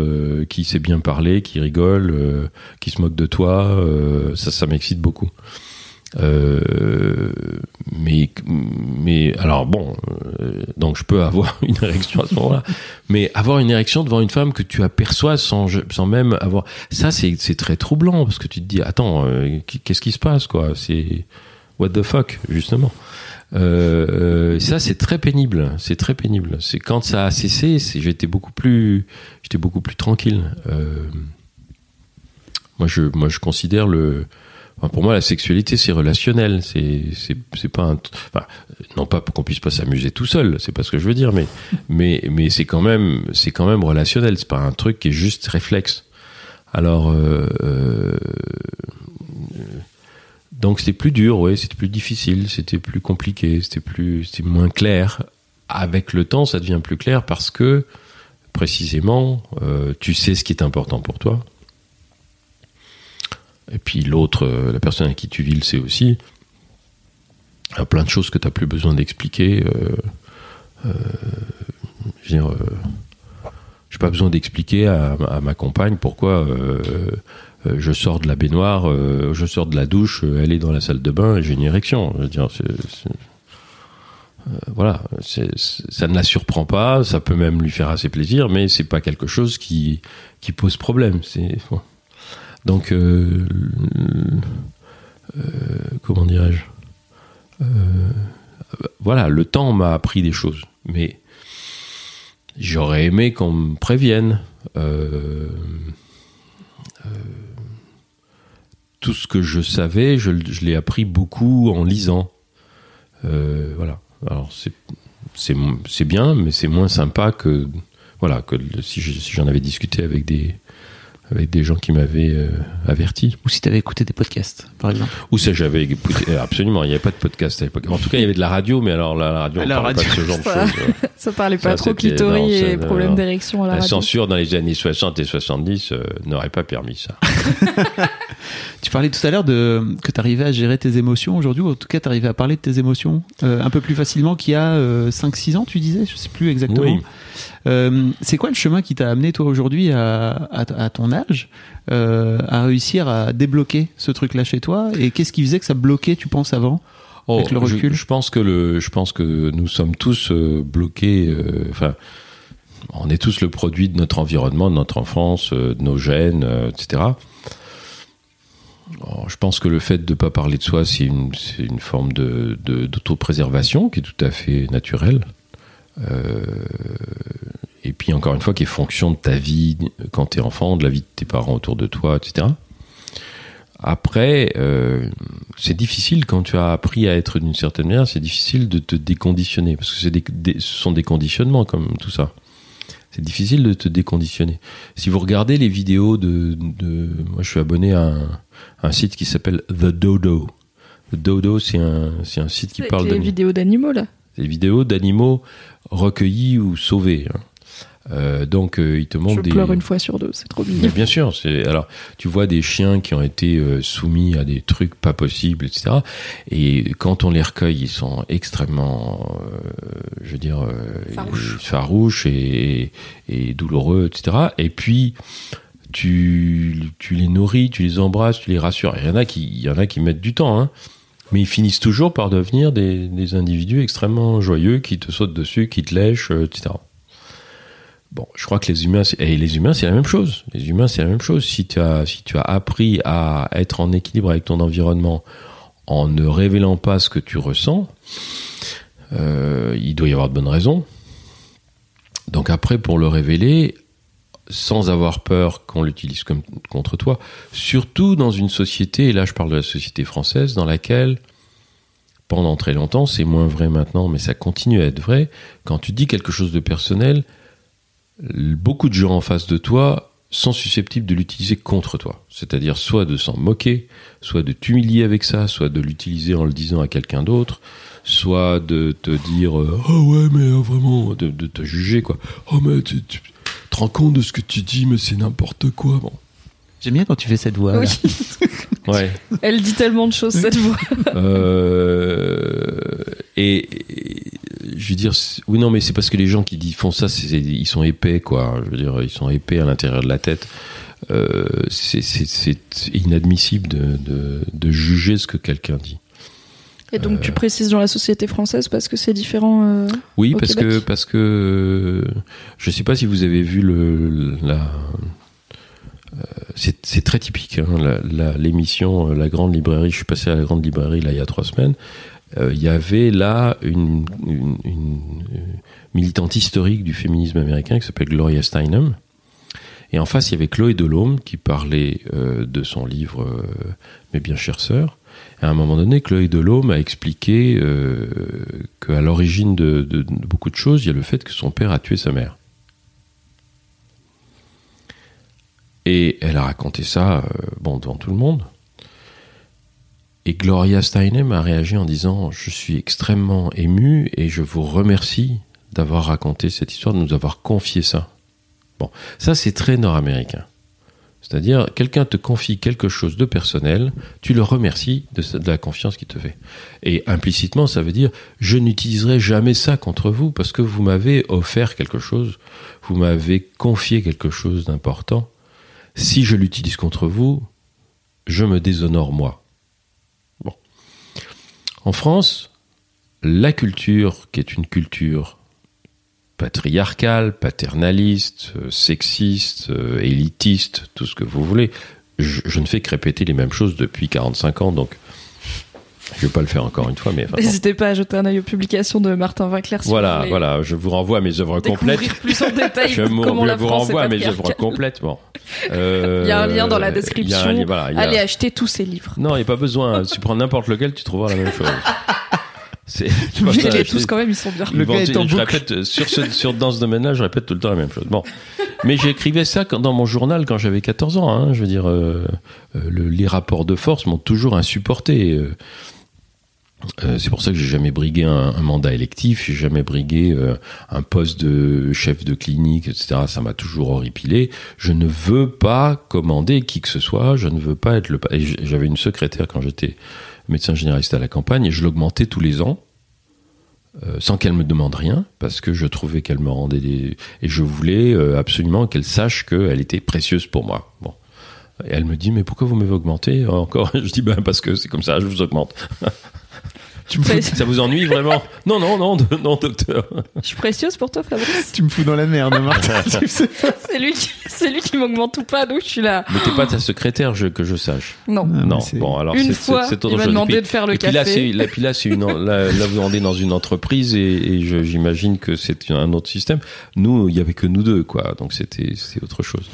qui sait bien parler, qui rigole, qui se moque de toi, ça, ça m'excite beaucoup. Euh, mais, mais alors bon, euh, donc je peux avoir une érection à ce moment-là, mais avoir une érection devant une femme que tu aperçois sans, sans même avoir, ça c'est très troublant parce que tu te dis attends, euh, qu'est-ce qui se passe quoi? C'est what the fuck justement. Ça c'est très pénible, c'est très pénible. C'est quand ça a cessé, j'étais beaucoup plus, j'étais beaucoup plus tranquille. Moi je, moi je considère le Enfin, pour moi, la sexualité, c'est relationnel. C'est, c'est, c'est pas un, enfin, non pas pour qu'on puisse pas s'amuser tout seul. C'est pas ce que je veux dire, mais, mais, mais c'est quand même, c'est quand même relationnel. C'est pas un truc qui est juste réflexe. Alors, euh, euh, donc c'était plus dur, ouais, c'était plus difficile, c'était plus compliqué, c'était plus, c'était moins clair. Avec le temps, ça devient plus clair parce que, précisément, euh, tu sais ce qui est important pour toi. Et puis l'autre, euh, la personne à qui tu vis le sait aussi. Il y a plein de choses que tu n'as plus besoin d'expliquer. Euh, euh, je dire, euh, pas besoin d'expliquer à, ma compagne pourquoi je sors de la baignoire, je sors de la douche, elle est dans la salle de bain et j'ai une érection. Je veux dire, voilà, ça ne la surprend pas, ça peut même lui faire assez plaisir, mais c'est pas quelque chose qui, pose problème. C'est. Donc, euh, euh, comment dirais-je euh, Voilà, le temps m'a appris des choses, mais j'aurais aimé qu'on me prévienne. Tout ce que je savais, je, l'ai appris beaucoup en lisant. Voilà. Alors c'est bien, mais c'est moins sympa que voilà que si j'en avais discuté avec des avec des gens qui m'avaient euh, averti. Ou si tu avais écouté des podcasts, par exemple. Ou ça j'avais écouté euh, absolument. Il n'y avait pas de podcast à l'époque. En tout cas, il y avait de la radio, mais alors la, la radio, on parlait pas de radio, ce genre de ça- choses. euh. Ça parlait pas Ça, trop clitoris non, et non, problèmes d'érection à la, La radio. censure dans les années 60 et 70 euh, n'aurait pas permis ça. Tu parlais tout à l'heure de que tu arrivais à gérer tes émotions aujourd'hui, ou en tout cas tu arrivais à parler de tes émotions euh, un peu plus facilement qu'il y a euh, 5-6 ans, tu disais Je sais plus exactement. Oui. Euh, c'est quoi le chemin qui t'a amené toi aujourd'hui à, à, à ton âge euh, à réussir à débloquer ce truc-là chez toi? Et qu'est-ce qui faisait que ça bloquait, tu penses, avant Avec le Oh, je- recul? je, pense que le, je pense que nous sommes tous euh, bloqués. Enfin, on est tous le produit de notre environnement, de notre enfance, de nos gènes, etc. Alors, je pense que le fait de ne pas parler de soi, c'est une, forme de, de- d'autopréservation qui est tout à fait naturelle. Euh, et puis encore une fois, qui est fonction de ta vie quand tu es enfant, de la vie de tes parents autour de toi, etc. Après, euh, c'est difficile quand tu as appris à être d'une certaine manière, c'est difficile de te déconditionner parce que c'est des, des- ce sont des conditionnements comme tout ça. C'est difficile de te déconditionner. Si vous regardez les vidéos de, de moi, je suis abonné à un, un site qui s'appelle The Dodo. The Dodo, c'est un, c'est un site qui parle de vidéos d'animaux là. des vidéos d'animaux recueillis ou sauvés. hein. Euh, donc, euh, il te Je montre des. pleure une fois sur deux, c'est trop Mais mignon. bien sûr, c'est alors tu vois des chiens qui ont été euh, soumis à des trucs pas possibles, etc. Et quand on les recueille, ils sont extrêmement, euh, je veux dire, euh, Farouches. farouches et, et douloureux, etc. Et puis tu, tu les nourris, tu les embrasses, tu les rassures. Il y en a qui, il y en a qui mettent du temps, hein. Mais ils finissent toujours par devenir des, des individus extrêmement joyeux qui te sautent dessus, qui te lèchent, euh, etc. Bon, je crois que les humains, et les humains, c'est la même chose. Les humains, c'est la même chose. Si tu as, si tu as appris à être en équilibre avec ton environnement en ne révélant pas ce que tu ressens, euh, il doit y avoir de bonnes raisons. Donc après, pour le révéler, sans avoir peur qu'on l'utilise comme, contre toi, surtout dans une société, et là je parle de la société française, dans laquelle, pendant très longtemps, c'est moins vrai maintenant, mais ça continue à être vrai, quand tu dis quelque chose de personnel, beaucoup de gens en face de toi sont susceptibles de l'utiliser contre toi. C'est-à-dire soit de s'en moquer, soit de t'humilier avec ça, soit de l'utiliser en le disant à quelqu'un d'autre, soit de te dire euh, oh ouais mais euh, vraiment de, te juger quoi. Oh mais tu te rends compte de ce que tu dis mais c'est n'importe quoi. Bon. J'aime bien quand tu fais cette voix. Oui. Ouais. Elle dit tellement de choses cette voix. Euh, et, et, je veux dire, oui, non, mais c'est parce que les gens qui disent, font ça, c'est- ils sont épais, quoi. Je veux dire, ils sont épais à l'intérieur de la tête. Euh, c'est- c'est c'est inadmissible de, de, de juger ce que quelqu'un dit. Et donc tu précises dans la société française parce que c'est différent. euh, Oui, Au parce Québec. que parce que euh, je sais pas si vous avez vu le la euh, c'est très typique hein, la- la- l'émission euh, la grande librairie. Je suis passé à la grande librairie là il y a trois semaines. Euh, Il y avait là une, une, une, euh, militante historique du féminisme américain qui s'appelle Gloria Steinem. Et en face, il y avait Chloé Delhomme qui parlait euh, de son livre euh, Mes bien chères sœurs. À un moment donné, Chloé Delhomme a expliqué euh, qu'à l'origine de, beaucoup de choses, il y a le fait que son père a tué sa mère. Et elle a raconté ça, euh, devant tout le monde. Et Gloria Steinem a réagi en disant Je suis extrêmement ému et je vous remercie d'avoir raconté cette histoire, de nous avoir confié ça. Bon, ça c'est très nord-américain. C'est-à-dire, quelqu'un te confie quelque chose de personnel, tu le remercies de, la confiance qu'il te fait. Et implicitement, ça veut dire, je n'utiliserai jamais ça contre vous parce que vous m'avez offert quelque chose, vous m'avez confié quelque chose d'important. Si je l'utilise contre vous, je me déshonore moi. Bon. En France, la culture, qui est une culture patriarcale, paternaliste, euh, sexiste, euh, élitiste, tout ce que vous voulez. Je, je ne fais que répéter les mêmes choses depuis 45 ans, donc Je vais pas le faire encore une fois, mais. N'hésitez pas à jeter un œil aux publications de Martin. Si vous voilà, voilà, je vous renvoie à mes œuvres complètes. plus en détail Je vous, comment je la vous renvoie à mes œuvres complètes. Bon. Euh, Il y a un lien dans la un description. voilà, a- Allez acheter tous ces livres. Non, il n'y a pas besoin. si tu prends n'importe lequel, tu trouveras la même chose. C'est. tu vois, Mais ça, les je- tous quand même, ils sont bien. Le gars est en je boucle. répète sur ce, sur dans ce domaine-là, je répète tout le temps la même chose. Bon, mais j'écrivais ça quand- dans mon journal quand j'avais 14 ans. hein. Je veux dire, euh, euh, le- les rapports de force m'ont toujours insupporté. euh. Euh, c'est pour ça que j'ai jamais brigué un, un mandat électif, j'ai jamais brigué euh, un poste de chef de clinique, etc. Ça m'a toujours horripilé. Je ne veux pas commander qui que ce soit. Je ne veux pas être le. J'avais une secrétaire quand j'étais médecin généraliste à la campagne et je l'augmentais tous les ans. euh, sans qu'elle me demande rien, parce que je trouvais qu'elle me rendait des... Et je voulais euh, absolument qu'elle sache qu'elle était précieuse pour moi. Bon. Et elle me dit, mais pourquoi vous m'avez augmenté encore? Je dis, ben parce que c'est comme ça, je vous augmente. Tu me, fous, Ça vous ennuie vraiment Non, non, non, de- non, docteur. Je suis précieuse pour toi, Fabrice. tu me fous dans la merde, Martin. Tu sais pas. C'est lui qui, c'est lui qui m'augmente ou pas, donc je suis là. Mais t'es pas ta secrétaire, je- que je sache. Non. Ah, non, mais c'est- bon, alors Une c'est- fois, c'est c'est autre il m'a chose. Et demandé puis- de faire le et puis là, café. c'est là, puis là, c'est une là, là, vous rendez dans une entreprise et, et je- j'imagine que c'est un autre système. Nous, il y avait que nous deux, quoi. Donc c'était c'est autre chose.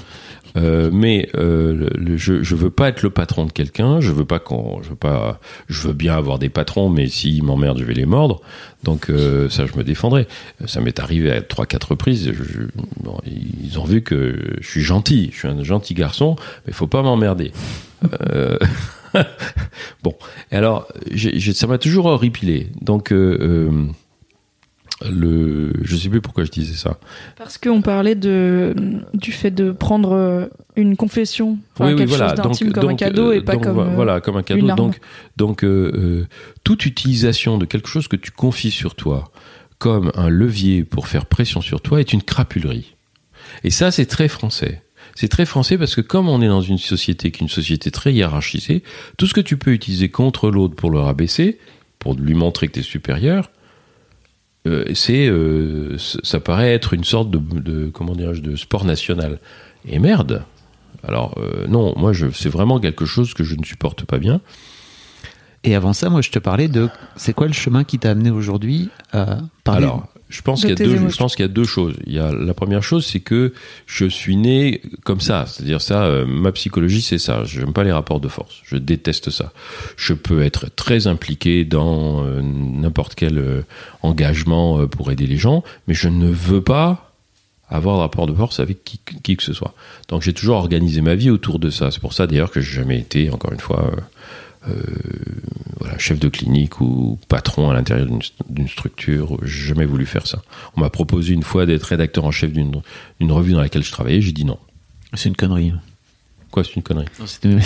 Euh, mais euh, je je veux pas être le patron de quelqu'un. Je veux pas qu'on je veux pas je veux bien avoir des patrons, mais s'ils m'emmerdent, je vais les mordre. Donc euh, ça, je me défendrai. Ça m'est arrivé à trois quatre reprises. Je- je- bon, ils ont vu que je suis gentil. Je suis un gentil garçon, mais faut pas m'emmerder. Euh, bon, alors, j'ai- j'ai- ça m'a toujours horripilé. Donc, euh, euh, le, je sais plus pourquoi je disais ça. Parce qu'on parlait de, du fait de prendre euh, une confession, enfin, quelque chose d'intime comme un cadeau euh, et pas donc, comme. euh, voilà, comme un cadeau. une arme. Donc, donc euh, euh, toute utilisation de quelque chose que tu confies sur toi comme un levier pour faire pression sur toi est une crapulerie. Et ça, c'est très français. C'est très français parce que comme on est dans une société qui est une société très hiérarchisée, tout ce que tu peux utiliser contre l'autre pour le rabaisser, pour lui montrer que tu es supérieur, euh, c'est euh, ça paraît être une sorte de, de comment dirais-je de sport national. Et merde. Alors euh, non, moi je c'est vraiment quelque chose que je ne supporte pas bien. Et avant ça, moi, je te parlais de. C'est quoi le chemin qui t'a amené aujourd'hui à parler Alors, je pense qu'il y a deux je pense qu'il y a deux choses. Il y a la première chose c'est que je suis né comme ça, c'est-à-dire ça euh, ma psychologie c'est ça, je n'aime pas les rapports de force. Je déteste ça. Je peux être très impliqué dans euh, n'importe quel euh, engagement pour aider les gens, mais je ne veux pas avoir de rapport de force avec qui, qui que ce soit. Donc j'ai toujours organisé ma vie autour de ça. C'est pour ça d'ailleurs que j'ai jamais été, encore une fois, voilà, chef de clinique ou patron à l'intérieur d'une structure. Jamais voulu faire ça. On m'a proposé une fois d'être rédacteur en chef d'une revue dans laquelle je travaillais. J'ai dit non. C'est une connerie. Quoi, c'est une connerie. Non,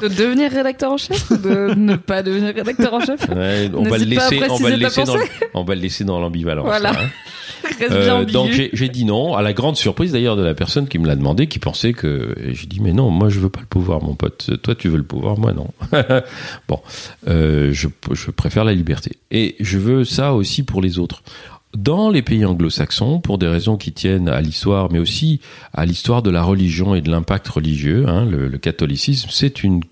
De devenir rédacteur en chef ou de ne pas devenir rédacteur en chef? Ouais, on va laisser, on va le laisser dans, on va le laisser dans l'ambivalence. Voilà. hein. Reste Euh, donc j'ai j'ai dit non, à la grande surprise d'ailleurs de la personne qui me l'a demandé, qui pensait que et j'ai dit mais non, moi je veux pas le pouvoir, mon pote. Toi tu veux le pouvoir, moi non. bon, euh, je, je préfère la liberté et je veux ça aussi pour les autres. Dans les pays anglo-saxons, pour des raisons qui tiennent à l'histoire, mais aussi à l'histoire de la religion et de l'impact religieux, hein, le, catholicisme, c'est une,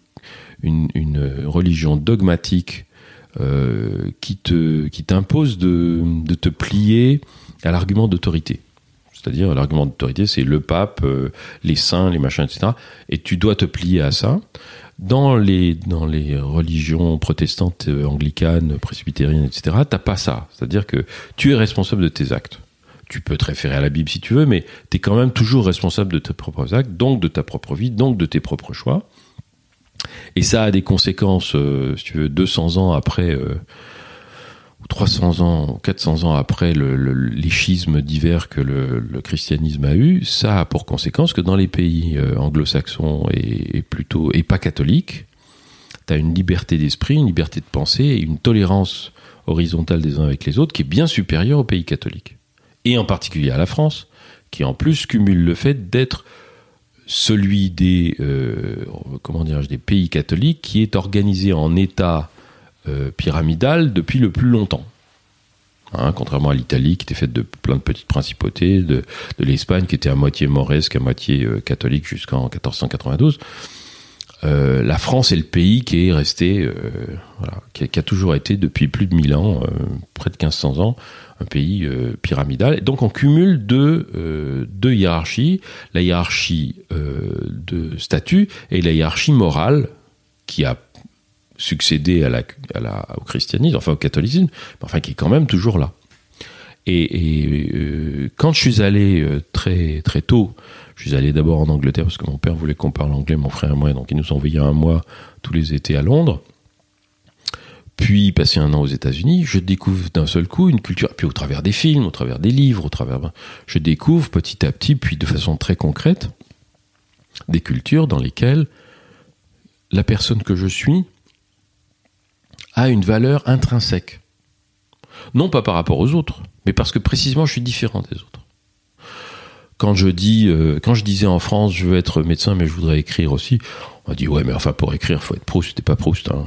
une, religion dogmatique euh, qui qui t'impose de, de te plier à l'argument d'autorité. C'est-à-dire l'argument d'autorité, c'est le pape, euh, les saints, les machins, etc. Et tu dois te plier à ça. Dans les dans les religions protestantes, euh, anglicanes, presbytériennes, etc. T'as pas ça. C'est-à-dire que tu es responsable de tes actes. Tu peux te référer à la Bible si tu veux, mais tu es quand même toujours responsable de tes propres actes, donc de ta propre vie, donc de tes propres choix. Et ça a des conséquences, euh, si tu veux, 200 ans après, euh, ou 300 ans, ou 400 ans après le, le- les schismes divers que le, christianisme a eu, ça a pour conséquence que dans les pays euh, anglo-saxons et, plutôt et pas catholiques, tu as une liberté d'esprit, une liberté de pensée et une tolérance horizontale des uns avec les autres qui est bien supérieure aux pays catholiques. Et en particulier à la France, qui en plus cumule le fait d'être celui des euh, comment des pays catholiques qui est organisé en État euh, pyramidal depuis le plus longtemps. Hein, contrairement à l'Italie qui était faite de plein de petites principautés, de, l'Espagne qui était à moitié mauresque, à moitié euh, catholique jusqu'en 1492. euh, la France est le pays qui est resté, euh, qui a, toujours été depuis plus de 1000 ans, près de 1500 ans, un pays pyramidal. Donc on cumule deux, deux hiérarchies, la hiérarchie de statut et la hiérarchie morale qui a succédé au christianisme, enfin au catholicisme, enfin qui est quand même toujours là. Et, euh, quand je suis allé euh, très très tôt, je suis allé d'abord en Angleterre parce que mon père voulait qu'on parle anglais, mon frère et moi, donc il nous envoyait un mois tous les étés à Londres. Puis passer un an aux États-Unis, je découvre d'un seul coup une culture. Puis au travers des films, au travers des livres, au travers, je découvre petit à petit, puis de façon très concrète, des cultures dans lesquelles la personne que je suis a une valeur intrinsèque. Non pas par rapport aux autres, mais parce que précisément je suis différent des autres. Quand je dis, euh, quand je disais en France, je veux être médecin, mais je voudrais écrire aussi, on m'a dit ouais, mais enfin pour écrire, faut être Proust, t'es pas Proust. Hein.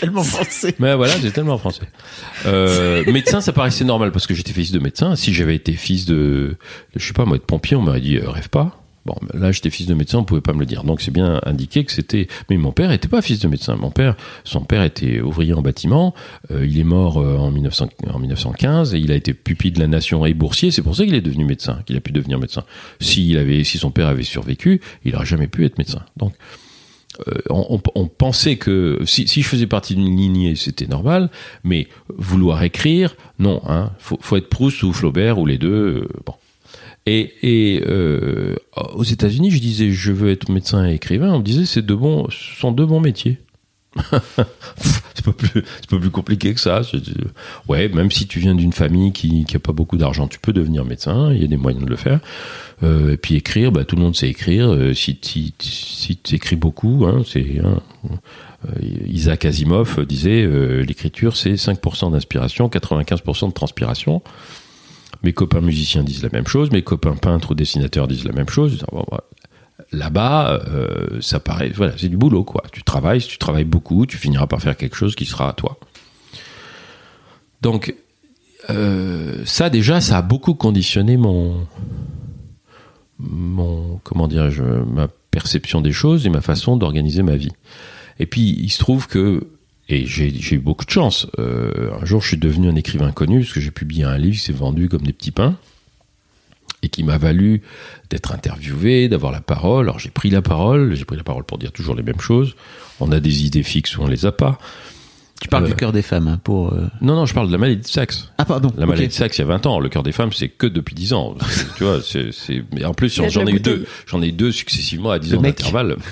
Tellement français. Mais voilà, c'est tellement français. Euh, médecin, ça paraissait normal parce que j'étais fils de médecin. Si j'avais été fils de, je sais pas moi, de pompier, on m'aurait dit euh, rêve pas. Bon, là, j'étais fils de médecin, on pouvait pas me le dire. Donc, c'est bien indiqué que c'était. Mais mon père était pas fils de médecin. Mon père, son père était ouvrier en bâtiment. Euh, il est mort euh, en, 1900 en 1915 et il a été pupille de la nation et boursier. C'est pour ça qu'il est devenu médecin, qu'il a pu devenir médecin. S'il avait, si son père avait survécu, il aurait jamais pu être médecin. Donc, euh, on, pensait que si, si je faisais partie d'une lignée, c'était normal, mais vouloir écrire, non. Hein, faut, faut être Proust ou Flaubert ou les deux. euh, bon. Et, et euh, aux États-Unis, je disais je veux être médecin et écrivain. On me disait c'est deux bons, ce sont deux bons métiers. c'est pas plus, pas plus compliqué que ça. Dis, Ouais, même si tu viens d'une famille qui, qui a pas beaucoup d'argent, tu peux devenir médecin. Il y a des moyens de le faire. Euh, et puis écrire, bah, tout le monde sait écrire. Euh, si tu si, écris beaucoup, hein, c'est hein, euh, Isaac Asimov disait euh, l'écriture c'est 5% d'inspiration, 95% de transpiration. Mes copains musiciens disent la même chose, mes copains peintres ou dessinateurs disent la même chose. Bon, voilà. Là-bas, euh, ça paraît, voilà, c'est du boulot quoi. Tu travailles, tu travailles beaucoup, tu finiras par faire quelque chose qui sera à toi. Donc euh, ça déjà, ça a beaucoup conditionné mon mon comment ma perception des choses et ma façon d'organiser ma vie. Et puis il se trouve que et j'ai eu beaucoup de chance. Euh, un jour, je suis devenu un écrivain connu parce que j'ai publié un livre qui s'est vendu comme des petits pains et qui m'a valu d'être interviewé, d'avoir la parole. Alors j'ai pris la parole, j'ai pris la parole pour dire toujours les mêmes choses. On a des idées fixes ou on les a pas. Tu parles Euh, du cœur des femmes hein, pour. euh, Non, non, je parle de la maladie de Saxe. Ah pardon. La maladie de Saxe, il y a 20 ans. Le cœur des femmes, c'est que depuis 10 ans. tu vois, c'est, c'est, mais en plus, j'en ai eu deux. J'en ai eu deux successivement à 10 Le ans mec. d'intervalle.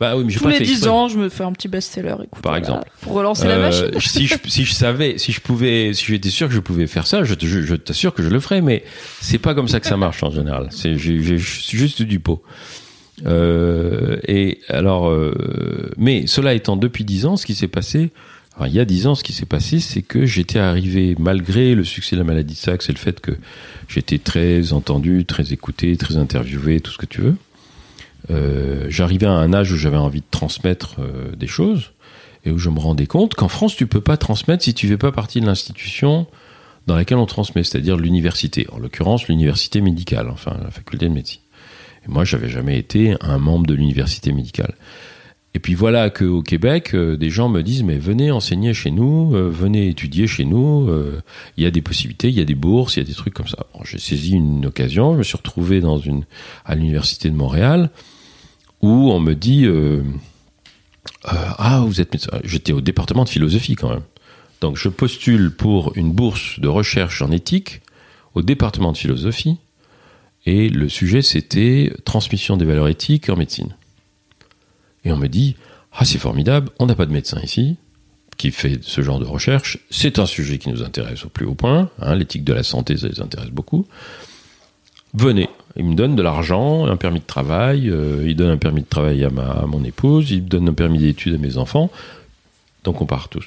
Bah oui, mais Tous pas les fait 10 exprès. ans, je me fais un petit best-seller. écoute, Par voilà, exemple. Pour relancer la Euh, machine. si je, si je savais, si je pouvais, si j'étais sûr que je pouvais faire ça, je, te- je, je t'assure que je le ferais, mais c'est pas comme ça que ça marche en général. C'est, j'ai, j'ai juste du pot. Euh, et alors, euh, mais cela étant depuis 10 ans, ce qui s'est passé, il y a 10 ans, ce qui s'est passé, c'est que j'étais arrivé, malgré le succès de la maladie de Saxe et le fait que j'étais très entendu, très écouté, très interviewé, tout ce que tu veux, euh, j'arrivais à un âge où j'avais envie de transmettre euh, des choses et où je me rendais compte qu'en France, tu peux pas transmettre si tu fais pas partie de l'institution dans laquelle on transmet, c'est-à-dire l'université. En l'occurrence, l'université médicale, enfin la faculté de médecine. Et moi, j'avais jamais été un membre de l'université médicale. Et puis voilà qu'au Québec, euh, des gens me disent mais venez enseigner chez nous, euh, venez étudier chez nous. euh, Il y a des possibilités, il y a des bourses, il y a des trucs comme ça. J'ai saisi une occasion, je me suis retrouvé dans une à l'université de Montréal où on me dit ah vous êtes médecin. J'étais au département de philosophie quand même. Donc je postule pour une bourse de recherche en éthique au département de philosophie et le sujet c'était transmission des valeurs éthiques en médecine. Et on me dit ah c'est formidable, on n'a pas de médecin ici qui fait ce genre de recherche. C'est un sujet qui nous intéresse au plus haut point. hein, L'éthique de la santé, ça les intéresse beaucoup. Venez. Il me donne de l'argent, un permis de travail. euh, il donne un permis de travail à, mon épouse. Il me donne un permis d'études à mes enfants. Donc on part tous.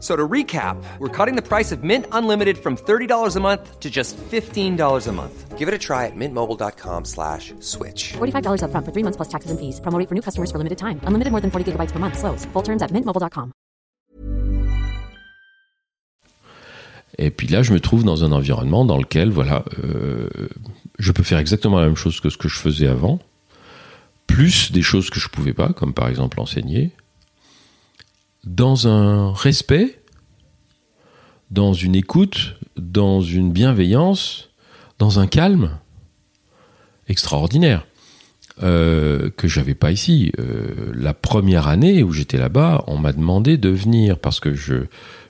So to recap, we're cutting the price of Mint Unlimited from $30 a month to just $15 a month. Give it a try at mintmobile.com slash switch. $45 upfront for three months plus taxes and fees. Promo for new customers for limited time. Unlimited more than 40 gigabytes per month. Slows. Full terms at mintmobile.com. Et puis là, je me trouve dans un environnement dans lequel, voilà, euh, je peux faire exactement la même chose que ce que je faisais avant, plus des choses que je pouvais pas, comme par exemple enseigner, dans un respect, dans une écoute, dans une bienveillance, dans un calme extraordinaire euh, que j'avais pas ici. Euh, la première année où j'étais là-bas, on m'a demandé de venir parce que je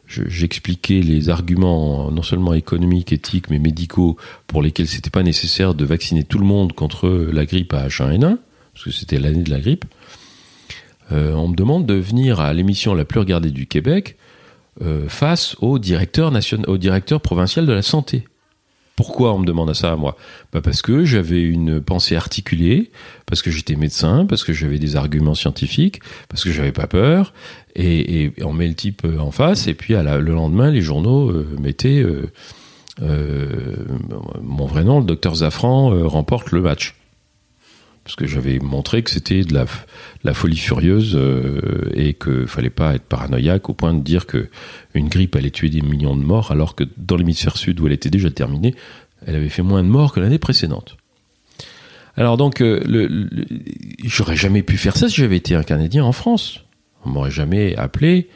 je- j'expliquais les arguments non seulement économiques, éthiques, mais médicaux pour lesquels c'était pas nécessaire de vacciner tout le monde contre la grippe à H1N1 parce que c'était l'année de la grippe. Euh, on me demande de venir à l'émission la plus regardée du Québec euh, face au directeur, nation... au provincial de la santé. Pourquoi on me demande ça à moi? Bah Parce que j'avais une pensée articulée, parce que j'étais médecin, parce que j'avais des arguments scientifiques, parce que j'avais pas peur, et, on met le type euh, en face, et puis le lendemain, les journaux mettaient mon vrai nom, le docteur Zafran, remporte le match parce que j'avais montré que c'était de la, folie furieuse euh, et qu'il fallait pas être paranoïaque au point de dire que une grippe allait tuer des millions de morts, alors que dans l'hémisphère sud où elle était déjà terminée, elle avait fait moins de morts que l'année précédente. Alors donc, euh, j'aurais jamais pu faire ça si j'avais été un Canadien en France. On m'aurait jamais appelé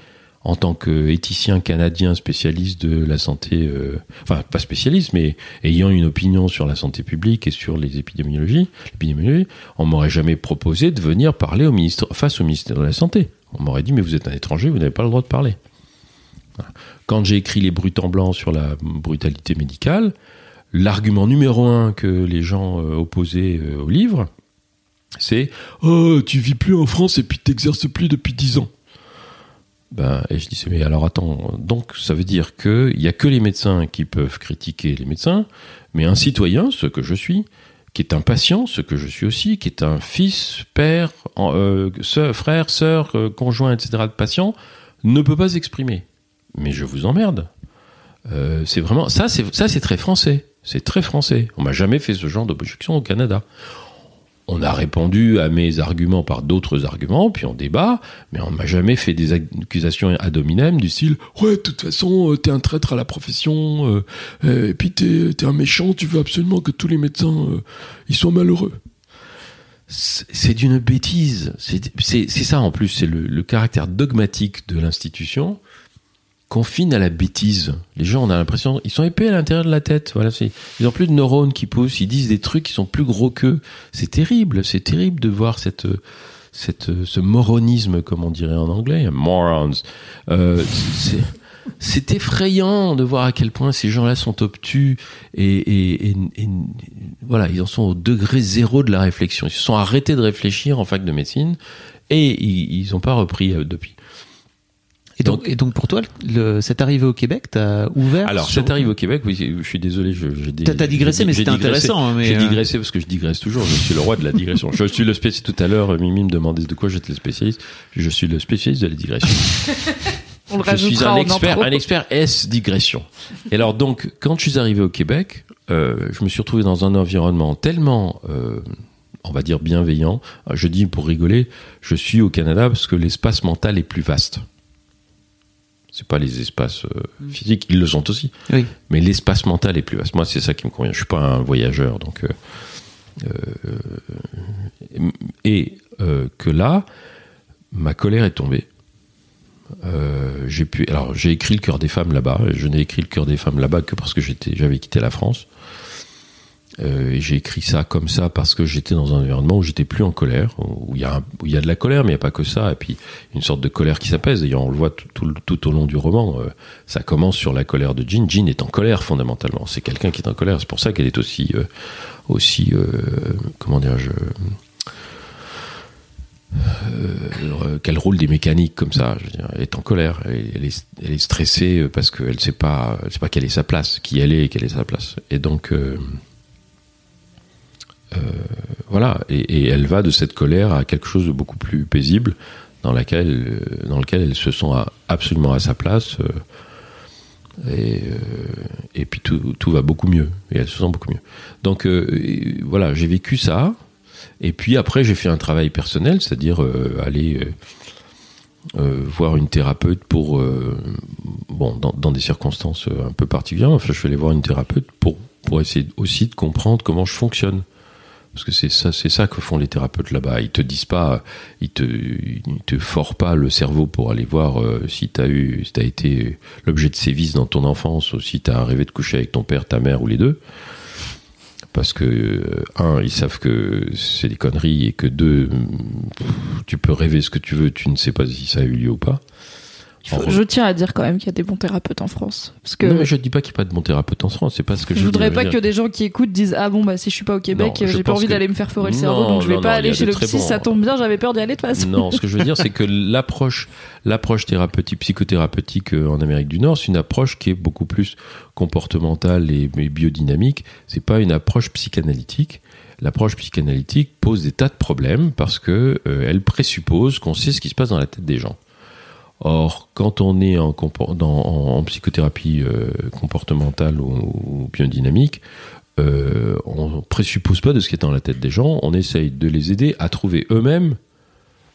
en tant qu'éthicien canadien spécialiste de la santé, euh, enfin pas spécialiste, mais ayant une opinion sur la santé publique et sur les épidémiologies, on m'aurait jamais proposé de venir parler au ministre, face au ministère de la Santé. On m'aurait dit, mais vous êtes un étranger, vous n'avez pas le droit de parler. Quand j'ai écrit Les Brutes en blanc sur la brutalité médicale, l'argument numéro un que les gens euh, opposaient euh, au livre, c'est Oh, tu vis plus en France et puis t'exerces plus depuis dix ans. Ben, et je disais, mais alors attends, donc ça veut dire qu'il n'y a que les médecins qui peuvent critiquer les médecins, mais un citoyen, ce que je suis, qui est un patient, ce que je suis aussi, qui est un fils, père, euh, sœur, frère, sœur, euh, conjoint, etc. de patient, ne peut pas s'exprimer. Mais je vous emmerde. Euh, c'est vraiment ça, c'est c'est très français. C'est très français. On m'a jamais fait ce genre d'objection au Canada. On a répondu à mes arguments par d'autres arguments, puis on débat, mais on m'a jamais fait des accusations ad hominem du style Ouais, de toute façon, euh, t'es un traître à la profession, euh, euh, et puis t'es es un méchant, tu veux absolument que tous les médecins euh, ils soient malheureux. C'est d'une bêtise. C'est ça en plus, c'est le caractère dogmatique de l'institution confine à la bêtise. Les gens, on a l'impression, ils sont épais à l'intérieur de la tête. Voilà, ils ont plus de neurones qui poussent. Ils disent des trucs qui sont plus gros qu'eux. C'est terrible. C'est terrible de voir cette, cette, ce moronisme, comme on dirait en anglais, morons. Euh, c'est, effrayant de voir à quel point ces gens-là sont obtus et- et- voilà, ils en sont au degré zéro de la réflexion. Ils se sont arrêtés de réfléchir en fac de médecine et ils n'ont pas repris euh, depuis. Et donc, et donc pour toi, le, cette arrivée au Québec, t'as ouvert. Alors, sur- cette arrive au Québec, oui, je suis désolé, je, j'ai dé- T'as- digressé, mais c'était intéressant, hein, J'ai euh, digressé parce que je digresse toujours. Je suis le roi de la digression. je suis le spécialiste. Tout à l'heure, Mimi me demandait de quoi j'étais le spécialiste. Je suis le spécialiste de la digression. On le je suis un expert, un expert S digression. Et alors donc, quand je suis arrivé au Québec, euh, je me suis retrouvé dans un environnement tellement, euh, on va dire bienveillant. Je dis pour rigoler, je suis au Canada parce que l'espace mental est plus vaste. C'est pas les espaces euh, physiques, ils le sont aussi Oui. mais l'espace mental est plus vaste. Moi, c'est ça qui me convient. Je suis pas un voyageur, donc euh, euh, et que là, ma colère est tombée. J'ai pu. Alors, j'ai écrit le cœur des femmes là-bas. Je n'ai écrit le cœur des femmes là-bas que parce que j'étais, j'avais quitté la France. Euh, j'ai écrit ça comme ça parce que j'étais dans un environnement où j'étais plus en colère, où il y a, y a de la colère, mais il n'y a pas que ça. Et puis une sorte de colère qui s'apaise. D'ailleurs, on le voit tout, tout, tout au long du roman. Euh, ça commence sur la colère de Jean. Jean est en colère fondamentalement. C'est quelqu'un qui est en colère. C'est pour ça qu'elle est aussi, euh, aussi, euh, comment dirais-je, euh, qu'elle roule des mécaniques comme ça. Je veux dire, elle est en colère. Elle, est, stressée parce qu'elle sait pas, pas quelle est sa place, qui elle est et quelle est sa place. Et donc. Voilà, et, elle va de cette colère à quelque chose de beaucoup plus paisible, dans laquelle, euh, lequel elle se sent absolument à sa place. euh, et, euh, puis tout, va beaucoup mieux. Et elle se sent beaucoup mieux. Donc euh, voilà, j'ai vécu ça. Et puis après, j'ai fait un travail personnel, c'est-à-dire euh, aller euh, euh, voir une thérapeute pour, euh, bon, dans, des circonstances euh, un peu particulières. Enfin, je suis allé voir une thérapeute pour pour essayer aussi de comprendre comment je fonctionne. Parce que c'est ça, c'est ça que font les thérapeutes là-bas. Ils te disent pas, ils te, ils te forent pas le cerveau pour aller voir euh, si t'as eu, si t'as été l'objet de sévices dans ton enfance ou si t'as rêvé de coucher avec ton père, ta mère ou les deux. Parce que euh, un, ils savent que c'est des conneries et que deux, tu peux rêver ce que tu veux, tu ne sais pas si ça a eu lieu ou pas. Faut- je tiens à dire quand même qu'il y a des bons thérapeutes en France. Parce que Non, mais je dis pas qu'il n'y a pas de bon thérapeute en France. C'est pas ce que je, je voudrais pas que des gens qui écoutent disent ah bon bah si je suis pas au Québec j'ai pas envie que- d'aller me faire forer le cerveau donc je vais non, pas non, aller chez le psy bons- ça tombe bien j'avais peur d'y aller de toute façon Non, ce que je veux dire, c'est que l'approche, l'approche thérapeutique, psychothérapeutique euh, en Amérique du Nord, c'est une approche qui est beaucoup plus comportementale et et biodynamique. C'est pas une approche psychanalytique. L'approche psychanalytique pose des tas de problèmes parce que euh, elle présuppose qu'on sait ce qui se passe dans la tête des gens. Or, quand on est en, psychothérapie euh, comportementale ou, ou biodynamique, euh, on présuppose pas de ce qui est dans la tête des gens, on essaye de les aider à trouver eux-mêmes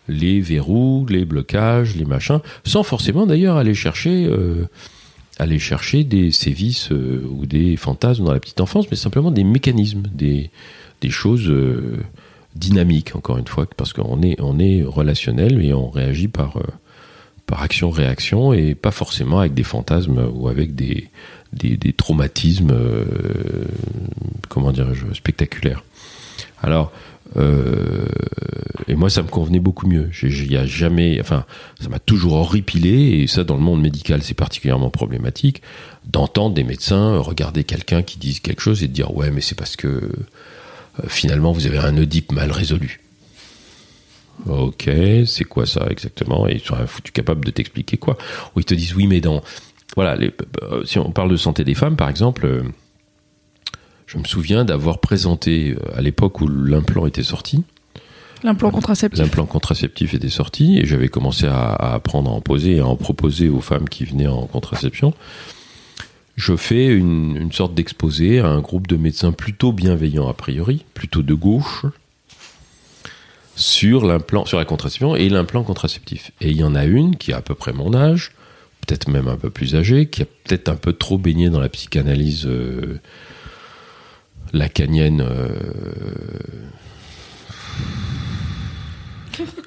les verrous, les blocages, les machins, sans forcément d'ailleurs aller chercher, euh, aller chercher des sévices euh, ou des fantasmes dans la petite enfance, mais simplement des mécanismes, des, choses dynamiques, encore une fois, parce qu'on est, on est relationnel et on réagit par, par action-réaction et pas forcément avec des fantasmes ou avec des, des, traumatismes, euh, comment dirais-je, spectaculaires. Alors, euh, et moi, ça me convenait beaucoup mieux. Il y a jamais, enfin, ça m'a toujours horripilé, et ça, dans le monde médical, c'est particulièrement problématique, d'entendre des médecins regarder quelqu'un qui dise quelque chose et de dire ouais, mais c'est parce que euh, finalement vous avez un Oedipe mal résolu. Ok, c'est quoi ça exactement? Et ils sont foutus capables de t'expliquer quoi? Ou ils te disent oui, mais dans voilà, les- euh, si on parle de santé des femmes, par exemple. euh, je me souviens d'avoir présenté euh, à l'époque où l'implant était sorti, l'implant contraceptif l'implant contraceptif était sorti et j'avais commencé à, à apprendre à en poser et à en proposer aux femmes qui venaient en contraception. Je fais une, une sorte d'exposé à un groupe de médecins plutôt bienveillants a priori, plutôt de gauche, sur l'implant, sur la contraception et l'implant contraceptif. Et il y en a une qui a à peu près mon âge, peut-être même un peu plus âgée, qui a peut-être un peu trop baigné dans la psychanalyse euh, lacanienne. euh,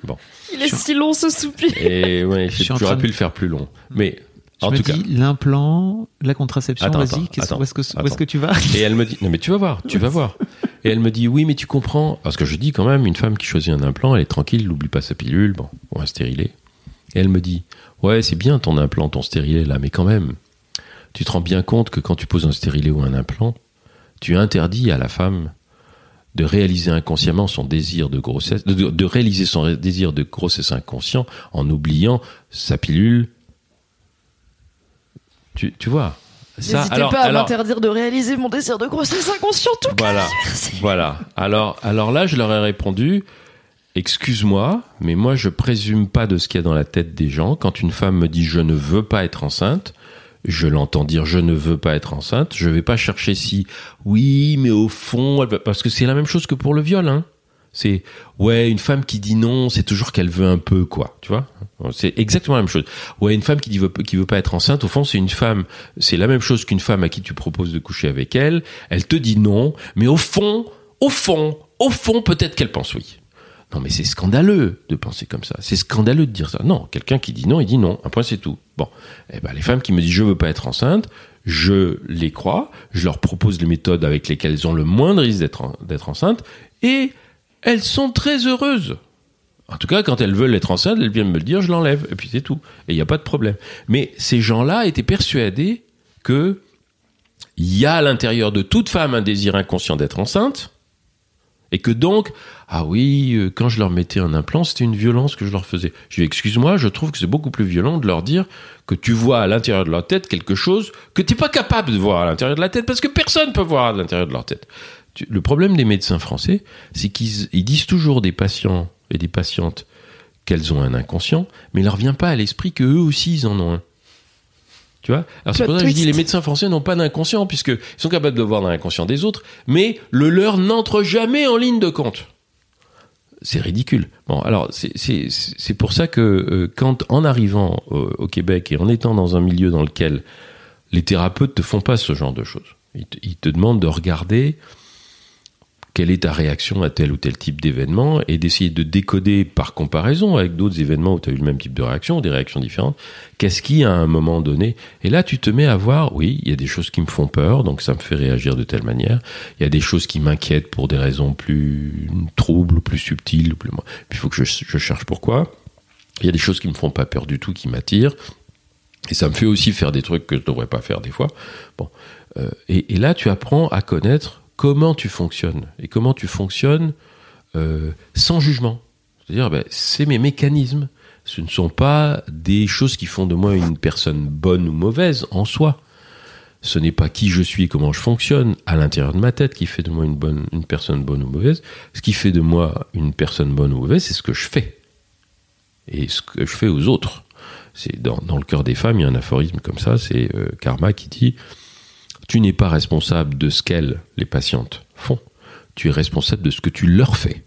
Bon. il est si long ce soupir Et ouais, Je suis en j'aurais train pu de- le faire plus long. Mais Je en me tout cas. dis, l'implant, la contraception, vas-y, attends, qu'est-ce- attends, où est-ce que, où est-ce attends. que tu vas? Et elle me dit, non mais tu vas voir, tu vas voir. Et elle me dit, oui mais tu comprends, parce que je dis quand même, une femme qui choisit un implant, elle est tranquille, n'oublie pas sa pilule, bon, ou un stérilet. Et elle me dit, ouais c'est bien ton implant, ton stérilet là, mais quand même, tu te rends bien compte que quand tu poses un stérilet ou un implant, tu interdis à la femme de réaliser inconsciemment son désir de grossesse, de, réaliser son désir de grossesse inconscient en oubliant sa pilule. Tu, vois? N'hésitez alors- pas à alors- m'interdire de réaliser mon désir de grossesse inconscient tout voilà, voilà. Alors, alors là, je leur ai répondu Excuse-moi, mais moi, je présume pas de ce qu'il y a dans la tête des gens. Quand une femme me dit je ne veux pas être enceinte, je l'entends dire je ne veux pas être enceinte. Je vais pas chercher si oui, mais au fond, elle parce que c'est la même chose que pour le viol. Hein. C'est ouais, une femme qui dit non, c'est toujours qu'elle veut un peu quoi, tu vois. C'est exactement la même chose. Ouais, une femme qui dit veut, qui veut pas être enceinte, au fond, c'est une femme. C'est la même chose qu'une femme à qui tu proposes de coucher avec elle. Elle te dit non, mais au fond, au fond, au fond, peut-être qu'elle pense oui. Non, mais c'est scandaleux de penser comme ça. C'est scandaleux de dire ça. Non, quelqu'un qui dit non, il dit non. Un point, c'est tout. Bon, eh ben, les femmes qui me disent je veux pas être enceinte, je les crois, je leur propose les méthodes avec lesquelles elles ont le moindre risque d'être en- d'être enceintes, et elles sont très heureuses. En tout cas, quand elles veulent être enceintes, elles viennent me le dire, je l'enlève, et puis c'est tout. Et il n'y a pas de problème. Mais ces gens-là étaient persuadés que il y a à l'intérieur de toute femme un désir inconscient d'être enceinte, et que donc, ah oui, euh, quand je leur mettais un implant, c'était une violence que je leur faisais. Je dis, excuse-moi, je trouve que c'est beaucoup plus violent de leur dire que tu vois à l'intérieur de leur tête quelque chose que tu n'es pas capable de voir à l'intérieur de la tête, parce que personne peut voir à l'intérieur de leur tête. Tu- Le problème des médecins français, c'est qu'ils ils disent toujours des patients et des patientes qu'elles ont un inconscient, mais il leur vient pas à l'esprit que eux aussi ils en ont un. Tu vois? Alors c'est pour ça que je dis les médecins français n'ont pas d'inconscient puisqu'ils sont capables de voir dans l'inconscient des autres, mais le leur n'entre jamais en ligne de compte. C'est ridicule. Bon, alors c'est- pour ça que euh, quand en arrivant au, au Québec et en étant dans un milieu dans lequel les thérapeutes te font pas ce genre de choses, ils te, ils te demandent de regarder quelle est ta réaction à tel ou tel type d'événement et d'essayer de décoder par comparaison avec d'autres événements où tu as eu le même type de réaction, des réactions différentes, qu'est-ce qui à un moment donné Et là, tu te mets à voir, oui, il y a des choses qui me font peur, donc ça me fait réagir de telle manière. Il y a des choses qui m'inquiètent pour des raisons plus troubles, plus subtiles. Plus... Il faut que je, cherche pourquoi. Il y a des choses qui me font pas peur du tout, qui m'attirent. Et ça me fait aussi faire des trucs que je devrais pas faire des fois. Bon, Euh, et là, tu apprends à connaître comment tu fonctionnes et comment tu fonctionnes euh, sans jugement. C'est-à-dire, ben, c'est mes mécanismes. Ce ne sont pas des choses qui font de moi une personne bonne ou mauvaise en soi. Ce n'est pas qui je suis et comment je fonctionne à l'intérieur de ma tête qui fait de moi une, personne bonne ou mauvaise. Ce qui fait de moi une personne bonne ou mauvaise, c'est ce que je fais. Et ce que je fais aux autres. C'est dans, dans le cœur des femmes, il y a un aphorisme comme ça, c'est euh, Karma qui dit Tu n'es pas responsable de ce qu'elles, les patientes, font. Tu es responsable de ce que tu leur fais.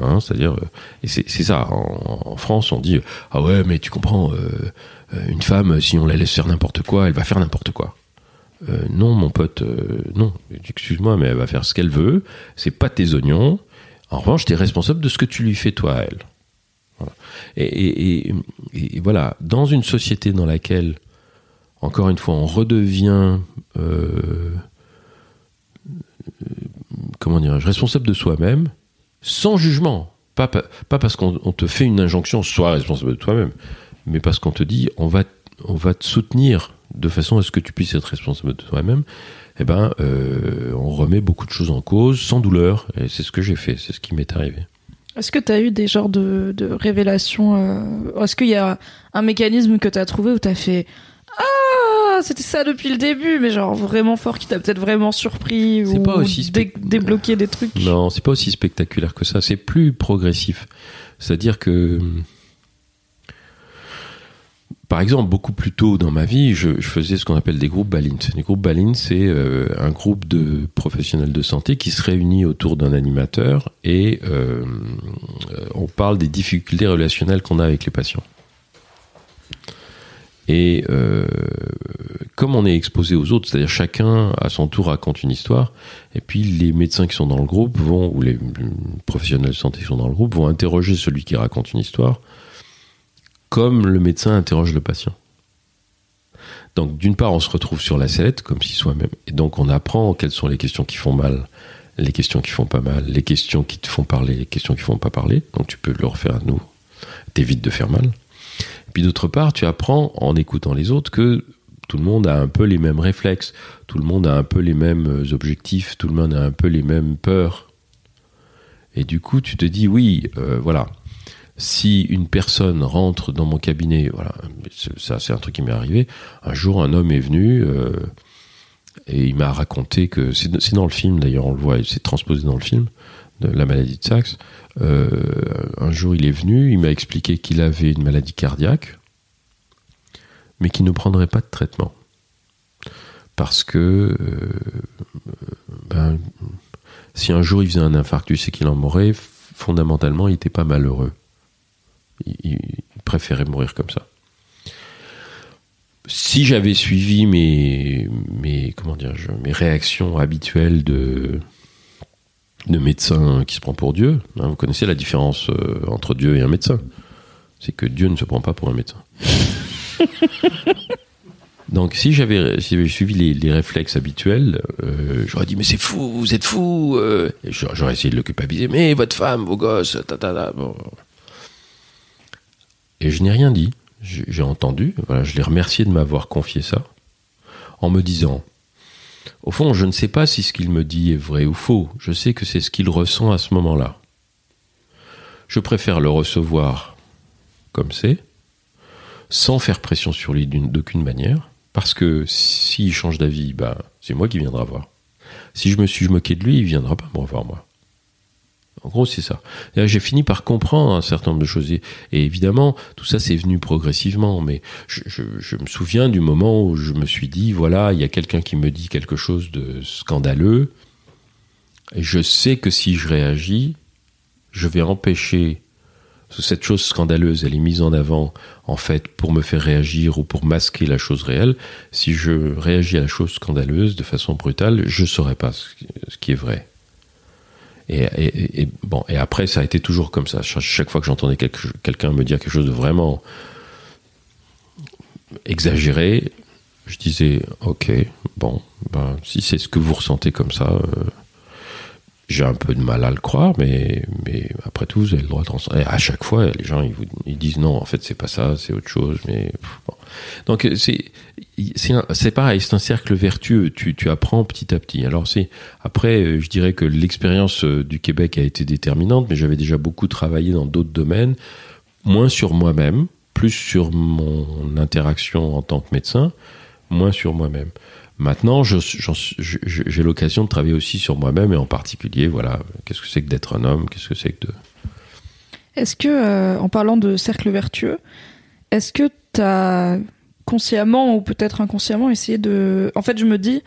Hein, C'est-à-dire, euh, et c'est ça, en, France, on dit Ah ouais, mais tu comprends, euh, euh, une femme, si on la laisse faire n'importe quoi, elle va faire n'importe quoi. Non, mon pote, non, excuse-moi, mais elle va faire ce qu'elle veut, c'est pas tes oignons. En revanche, tu es responsable de ce que tu lui fais, toi, à elle. Et voilà, dans une société dans laquelle, encore une fois, on redevient, euh, comment dirais-je, responsable de soi-même, sans jugement. Pas, pas, parce qu'on on te fait une injonction, sois responsable de toi-même, mais parce qu'on te dit, on va, on va te soutenir de façon à ce que tu puisses être responsable de toi-même. Eh ben, euh, on remet beaucoup de choses en cause sans douleur, et c'est ce que j'ai fait, c'est ce qui m'est arrivé. Est-ce que tu as eu des genres de, de révélations euh, Est-ce qu'il y a un mécanisme que tu as trouvé où tu as fait Ah, c'était ça depuis le début, mais genre vraiment fort qui t'a peut-être vraiment surpris ou pas aussi dé- spec- débloqué des trucs Non, c'est pas aussi spectaculaire que ça. C'est plus progressif. C'est-à-dire que, par exemple, beaucoup plus tôt dans ma vie, je, je faisais ce qu'on appelle des groupes Balint. Les groupes Balint, c'est euh, un groupe de professionnels de santé qui se réunit autour d'un animateur et euh, euh, on parle des difficultés relationnelles qu'on a avec les patients. Et euh, comme on est exposé aux autres, c'est-à-dire chacun à son tour raconte une histoire, et puis les médecins qui sont dans le groupe vont, ou les professionnels de santé qui sont dans le groupe, vont interroger celui qui raconte une histoire, comme le médecin interroge le patient. Donc d'une part, on se retrouve sur la sellette, comme si soi-même, et donc on apprend quelles sont les questions qui font mal, les questions qui font pas mal, les questions qui te font parler, les questions qui font pas parler, donc tu peux le refaire à nouveau, t'évites de faire mal. Puis d'autre part, tu apprends en écoutant les autres que tout le monde a un peu les mêmes réflexes, tout le monde a un peu les mêmes euh, objectifs, tout le monde a un peu les mêmes peurs. Et du coup, tu te dis, oui, euh, voilà, si une personne rentre dans mon cabinet, voilà, ça c'est un truc qui m'est arrivé, un jour un homme est venu euh, et il m'a raconté que, c'est dans le film d'ailleurs, on le voit, c'est transposé dans le film, de la maladie de Sachs. Euh, un jour il est venu, il m'a expliqué qu'il avait une maladie cardiaque, mais qu'il ne prendrait pas de traitement. Parce que euh, ben, si un jour il faisait un infarctus et qu'il en mourrait, fondamentalement il n'était pas malheureux. Il, préférait mourir comme ça. Si j'avais suivi mes, mes, comment dire, mes réactions habituelles de, de médecin qui se prend pour Dieu, hein, vous connaissez la différence euh, entre Dieu et un médecin. C'est que Dieu ne se prend pas pour un médecin. Donc si j'avais si suivi les, les réflexes habituels, euh, j'aurais dit mais c'est fou, vous êtes fou. euh. J'aurais essayé de le culpabiliser. Mais votre femme, vos gosses, ta ta ta. Bon. Et je n'ai rien dit. J'ai j'ai entendu. Voilà, je l'ai remercié de m'avoir confié ça, en me disant, au fond, je ne sais pas si ce qu'il me dit est vrai ou faux. Je sais que c'est ce qu'il ressent à ce moment-là. Je préfère le recevoir comme c'est, sans faire pression sur lui d'aucune manière, parce que s'il change d'avis, bah, c'est moi qui viendra voir. Si je me suis moqué de lui, il viendra pas me revoir moi. En gros, c'est ça. J'ai fini par comprendre un certain nombre de choses. Et, évidemment, tout ça, c'est venu progressivement. Mais je, me souviens du moment où je me suis dit, voilà, il y a quelqu'un qui me dit quelque chose de scandaleux. Et je sais que si je réagis, je vais empêcher cette chose scandaleuse, elle est mise en avant en fait pour me faire réagir ou pour masquer la chose réelle. Si je réagis à la chose scandaleuse de façon brutale, je ne saurais pas ce qui est vrai. Et, bon, et après, ça a été toujours comme ça. Cha- Chaque fois que j'entendais quelqu'un me dire quelque chose de vraiment exagéré, je disais ok, bon, ben, si c'est ce que vous ressentez comme ça, euh, j'ai un peu de mal à le croire, mais, mais après tout, vous avez le droit de Et à chaque fois, les gens ils, disent non, en fait, c'est pas ça, c'est autre chose. Mais donc c'est pareil, c'est un cercle vertueux. Tu, tu apprends petit à petit. Alors après, euh, je dirais que l'expérience euh, du Québec a été déterminante, mais j'avais déjà beaucoup travaillé dans d'autres domaines, moins sur moi-même, plus sur mon interaction en tant que médecin, moins sur moi-même. Maintenant, j'ai l'occasion de travailler aussi sur moi-même et en particulier, voilà, qu'est-ce que c'est que d'être un homme, qu'est-ce que c'est que de... Est-ce que, euh, en parlant de cercle vertueux, est-ce que t'as consciemment ou peut-être inconsciemment essayé de. En fait, je me dis,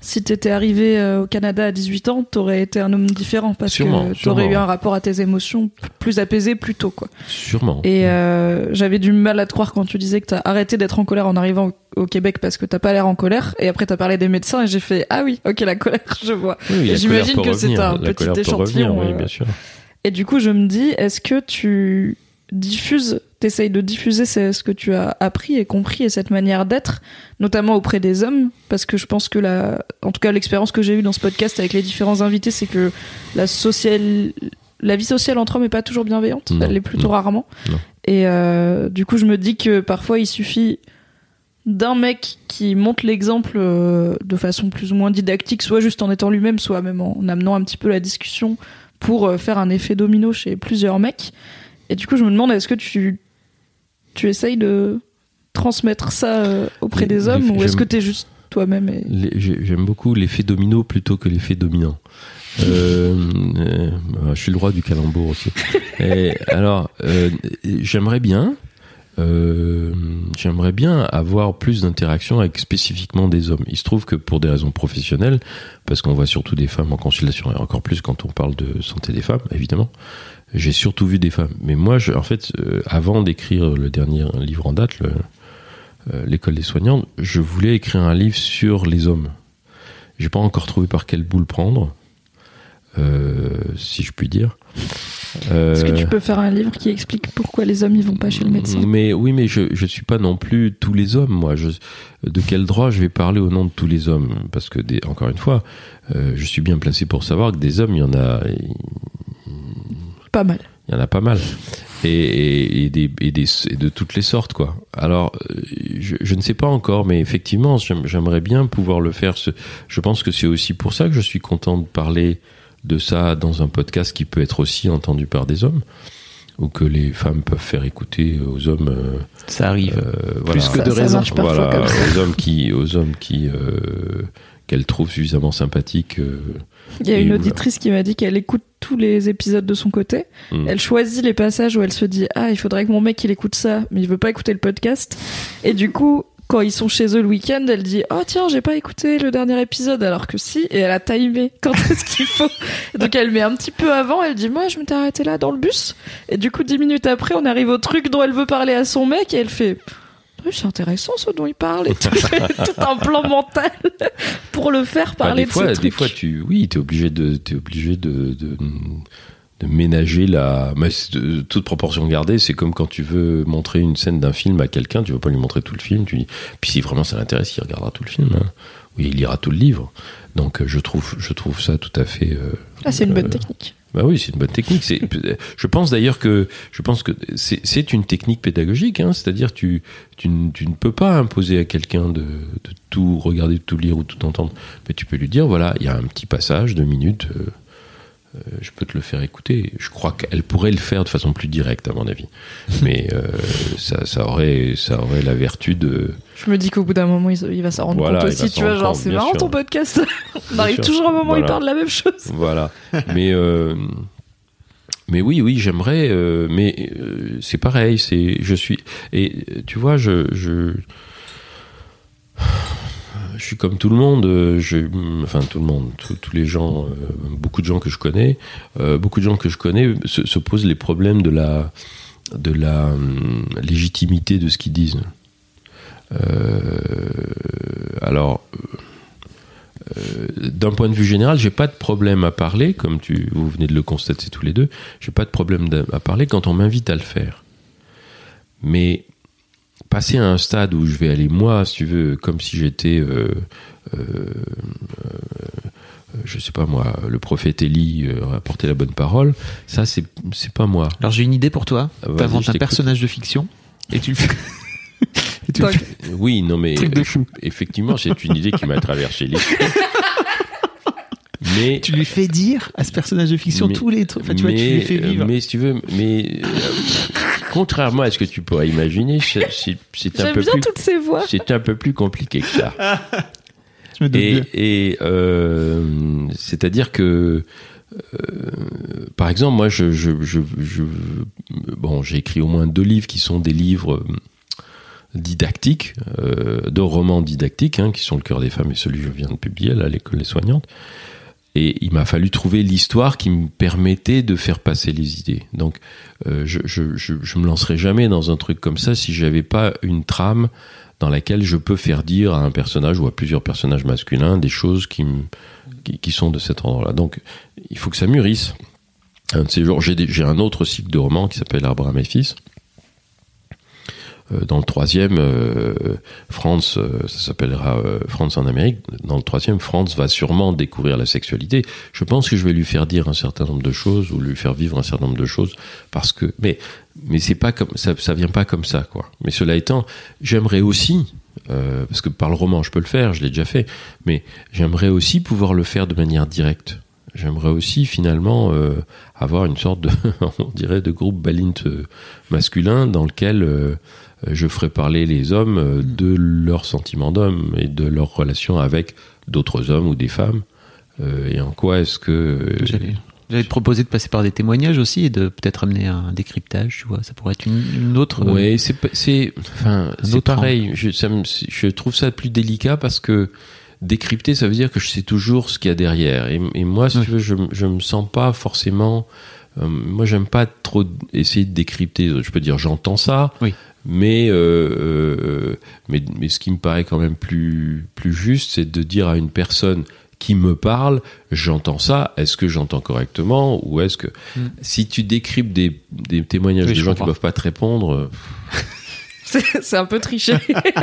si t'étais arrivé euh, au Canada à 18 ans, t'aurais été un homme différent parce Sûrement, que t'aurais eu un rapport à tes émotions plus apaisé plus tôt, quoi. Sûrement. Et euh, j'avais du mal à te croire quand tu disais que t'as arrêté d'être en colère en arrivant au, au Québec parce que t'as pas l'air en colère. Et après, t'as parlé des médecins et j'ai fait Ah oui, ok, la colère, je vois. Oui, j'imagine que c'est revenir, un la petit échantillon, revenir, oui, euh, bien sûr. Et du coup, je me dis, est-ce que tu diffuses, t'essayes de diffuser ce que tu as appris et compris et cette manière d'être, notamment auprès des hommes, parce que je pense que la, en tout cas, l'expérience que j'ai eue dans ce podcast avec les différents invités, c'est que la sociale, la vie sociale entre hommes est pas toujours bienveillante, Non, elle l'est plutôt non, rarement. non. Et euh, du coup, je me dis que parfois, il suffit d'un mec qui montre l'exemple euh, de façon plus ou moins didactique, soit juste en étant lui-même, soit même en amenant un petit peu la discussion pour euh, faire un effet domino chez plusieurs mecs. Et du coup, je me demande, est-ce que tu, tu essayes de transmettre ça euh, auprès Les- des les- hommes ou est-ce que t'es juste toi-même et... J'aime beaucoup l'effet domino plutôt que l'effet dominant. Euh, euh, je suis le roi du calembour aussi. Et alors, j'aimerais bien, euh, j'aimerais bien avoir plus d'interactions avec spécifiquement des hommes. Il se trouve que pour des raisons professionnelles, parce qu'on voit surtout des femmes en consultation, et encore plus quand on parle de santé des femmes, évidemment, j'ai surtout vu des femmes. Mais moi, je, en fait, euh, avant d'écrire le dernier livre en date, euh, l'école des soignants, je voulais écrire un livre sur les hommes. J'ai pas encore trouvé par quel bout le prendre, euh, si je puis dire. Est-ce que tu peux faire un livre qui explique pourquoi les hommes ils vont pas chez le médecin? Mais oui, mais je je suis pas non plus tous les hommes. Moi, je, de quel droit je vais parler au nom de tous les hommes? Parce que des, encore une fois, je suis bien placé pour savoir que des hommes, il y en a, Pas mal. il y en a pas mal. Et, et, et des, et, des, et de toutes les sortes, quoi. Alors, euh, je, je ne sais pas encore, mais effectivement, j'aime- j'aimerais bien pouvoir le faire. Ce- Je pense que c'est aussi pour ça que je suis content de parler de ça dans un podcast qui peut être aussi entendu par des hommes, ou que les femmes peuvent faire écouter aux hommes. euh, Ça arrive. euh, Plus voilà. que Ça- de ça raison. marche parfois Voilà, aux hommes qui, aux hommes qui, euh, qu'elles trouvent suffisamment sympathiques. euh, Il y a une voilà. auditrice qui m'a dit qu'elle écoute tous les épisodes de son côté. Mm. Elle choisit les passages où elle se dit ah il faudrait que mon mec il écoute ça, mais il veut pas écouter le podcast. Et du coup quand ils sont chez eux le week-end, elle dit oh tiens j'ai pas écouté le dernier épisode alors que si et elle a timé quand est-ce qu'il faut. Donc elle met un petit peu avant. Elle dit moi je m'étais arrêtée là dans le bus et du coup dix minutes après on arrive au truc dont elle veut parler à son mec et elle fait c'est intéressant ce dont il parle et tout, tout un plan mental pour le faire Bah, parler des de fois, ce des truc. fois, tu, oui, t'es obligé de, t'es obligé de, de, de ménager la, mais c'est de- toute proportion gardée. C'est comme quand tu veux montrer une scène d'un film à quelqu'un, tu veux pas lui montrer tout le film. Tu dis, puis si vraiment ça l'intéresse, il regardera tout le film, hein. ou il lira tout le livre. Donc, euh, je trouve, je trouve ça tout à fait. euh, Ah, c'est une bonne euh, technique. Bah oui, c'est une bonne technique. Je pense d'ailleurs que je pense que c'est, une technique pédagogique. Hein, c'est-à-dire tu, tu, ne- peux pas imposer à quelqu'un de, de tout regarder, de tout lire ou tout entendre, mais tu peux lui dire voilà, il y a un petit passage de minutes. euh, euh, je peux te le faire écouter. Je crois qu'elle pourrait le faire de façon plus directe, à mon avis. Mais euh, ça, ça aurait, ça aurait la vertu de. Je me dis qu'au bout d'un moment, il, il va s'en rendre Voilà, compte aussi. Tu vois, genre, c'est marrant sûr. ton podcast. On arrive toujours à un moment où il parle de la même chose. Voilà. Mais euh, mais oui, oui, j'aimerais, euh, mais euh, c'est pareil, c'est, je suis, et tu vois, je, je, je suis comme tout le monde, euh, je, enfin tout le monde, tous- les gens, euh, beaucoup de gens que je connais, euh, beaucoup de gens que je connais se, se posent les problèmes de la, de la hum, légitimité de ce qu'ils disent. Alors, d'un point de vue général, j'ai pas de problème à parler, comme tu, vous venez de le constater tous les deux. J'ai pas de problème à parler quand on m'invite à le faire. Mais passer à un stade où je vais aller moi, si tu veux, comme si j'étais, euh, euh, euh, je sais pas moi, le prophète Élie euh, apporter la bonne parole, ça c'est c'est pas moi. Alors j'ai une idée pour toi. Ah, T'inventes un personnage de fiction et tu le fais. et tu le fais. Oui, non mais Truc de fou. effectivement, c'est une idée qui m'a traversé l'esprit. Mais Tu lui fais dire à ce personnage de fiction Mais- tous les trucs. Enfin, tu vois, tu lui fais euh, vivre. Mais si tu veux, mais euh, contrairement à ce que tu pourrais imaginer, c'est un peu bien plus, toutes ces voix. c'est un peu plus compliqué que ça. Je me doute Et, euh, c'est-à-dire que, euh, par exemple, moi, je, je, je, je- bon, j'ai écrit au moins deux livres qui sont des livres euh, didactiques, euh, de romans didactiques, hein, qui sont Le cœur des femmes et celui que je viens de publier là, l'école des soignantes. Et il m'a fallu trouver l'histoire qui me permettait de faire passer les idées. Donc, euh, je, je, me lancerai jamais dans un truc comme ça si j'avais pas une trame dans laquelle je peux faire dire à un personnage ou à plusieurs personnages masculins des choses qui, qui, sont de cet endroit-là. Donc, il faut que ça mûrisse. Un de ces j'ai un autre cycle de romans qui s'appelle Abraham et fils. Euh, Dans le troisième, euh, France, euh, ça s'appellera France en Amérique. Dans le troisième, France va sûrement découvrir la sexualité. Je pense que je vais lui faire dire un certain nombre de choses ou lui faire vivre un certain nombre de choses parce que, mais, mais c'est pas comme ça, ça vient pas comme ça, quoi. Mais cela étant, j'aimerais aussi, euh, parce que par le roman je peux le faire, je l'ai déjà fait, mais j'aimerais aussi pouvoir le faire de manière directe. J'aimerais aussi finalement euh, avoir une sorte de, on dirait, de groupe balint masculin dans lequel euh, je ferai parler les hommes euh, de leurs sentiments d'hommes et de leurs relations avec d'autres hommes ou des femmes. Euh, et en quoi est-ce que euh, te proposer de passer par des témoignages aussi et de peut-être amener un décryptage, tu vois. Ça pourrait être une, une autre. euh, Ouais, c'est enfin c'est pareil. Je, ça me- je trouve ça plus délicat parce que décrypter, ça veut dire que je sais toujours ce qu'il y a derrière. Et, et moi, si Oui. tu veux, je je me sens pas forcément. euh, moi, j'aime pas trop essayer de décrypter. Je peux dire j'entends ça, Oui. Mais, euh, euh, mais mais ce qui me paraît quand même plus plus juste, c'est de dire à une personne qui me parle, j'entends ça, est-ce que j'entends correctement ou est-ce que si tu décryptes des, des témoignages. Oui, de gens qui comprends. peuvent pas te répondre, C'est un peu triché.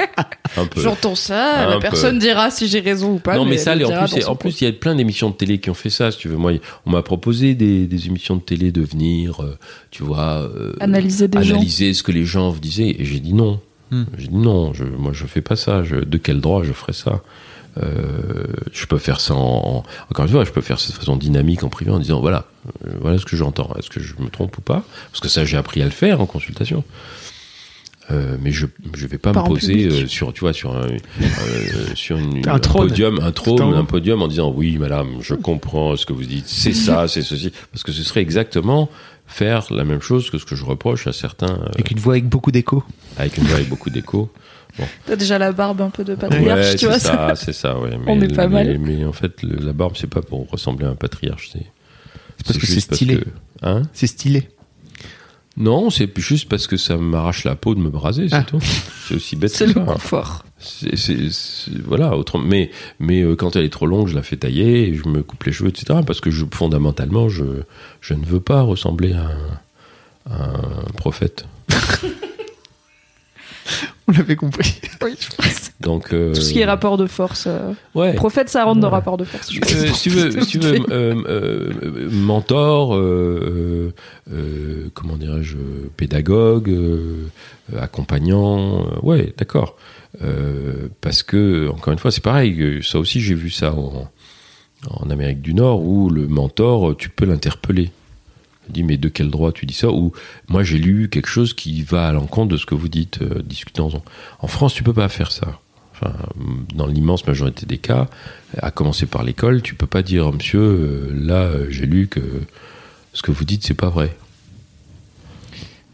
J'entends ça, Un la peu. personne dira si j'ai raison ou pas. non, mais, ça, elle en plus, en il y a plein d'émissions de télé qui ont fait ça, si tu veux. Moi, on m'a proposé des, des émissions de télé de venir, euh, tu vois, euh, Analyser des gens. analyser ce que les gens disaient, et j'ai dit non. Hmm. J'ai dit non, je, moi, je fais pas ça. Je, de quel droit je ferais ça? Euh, Je peux faire ça en, en- encore une fois, je peux faire ça de façon dynamique en privé en disant voilà, euh, voilà ce que j'entends. Est-ce que je me trompe ou pas? Parce que ça, j'ai appris à le faire en consultation. Euh, mais je je vais pas, Pas me poser euh, sur tu vois sur un euh, sur une, Un podium un trône un podium en disant oui madame je comprends ce que vous dites c'est ça c'est ceci parce que ce serait exactement faire la même chose que ce que je reproche à certains euh, Avec une voix avec beaucoup d'écho. avec une voix avec beaucoup d'écho T'as déjà la barbe un peu de patriarche, ouais tu c'est vois. ça c'est ça ouais mais, On est pas mais- mal. mais en fait le- la barbe c'est pas pour ressembler à un patriarche c'est parce que c'est stylé. que- hein? C'est stylé. Non c'est juste parce que ça m'arrache la peau de me braser c'est Ah. tout c'est aussi bête C'est que le ça confort. C'est- c'est- c'est- voilà, autrement, mais, mais euh, quand elle est trop longue, je la fais tailler, et je me coupe les cheveux, etc. Parce que je, fondamentalement, je, je ne veux pas ressembler à un, à un prophète. On l'avait compris. Donc, euh, Tout ce qui est rapport de force. euh, ouais. Prophète, ça rentre dans rapport de force. je Euh, si tu veux, si tu veux euh, euh, euh, mentor, euh, euh, euh, comment dirais-je, pédagogue, euh, euh, accompagnant, euh, ouais, d'accord. Euh, parce que, encore une fois, c'est pareil, euh, ça aussi j'ai vu ça en, en Amérique du Nord, où le mentor, euh, tu peux l'interpeller. Il dit, mais de quel droit tu dis ça? Ou moi j'ai lu quelque chose qui va à l'encontre de ce que vous dites, euh, discutons-en. En France, tu peux pas faire ça. Enfin, dans l'immense majorité des cas, à commencer par l'école, tu peux pas dire, monsieur, euh, là, euh, j'ai lu que ce que vous dites, c'est pas vrai.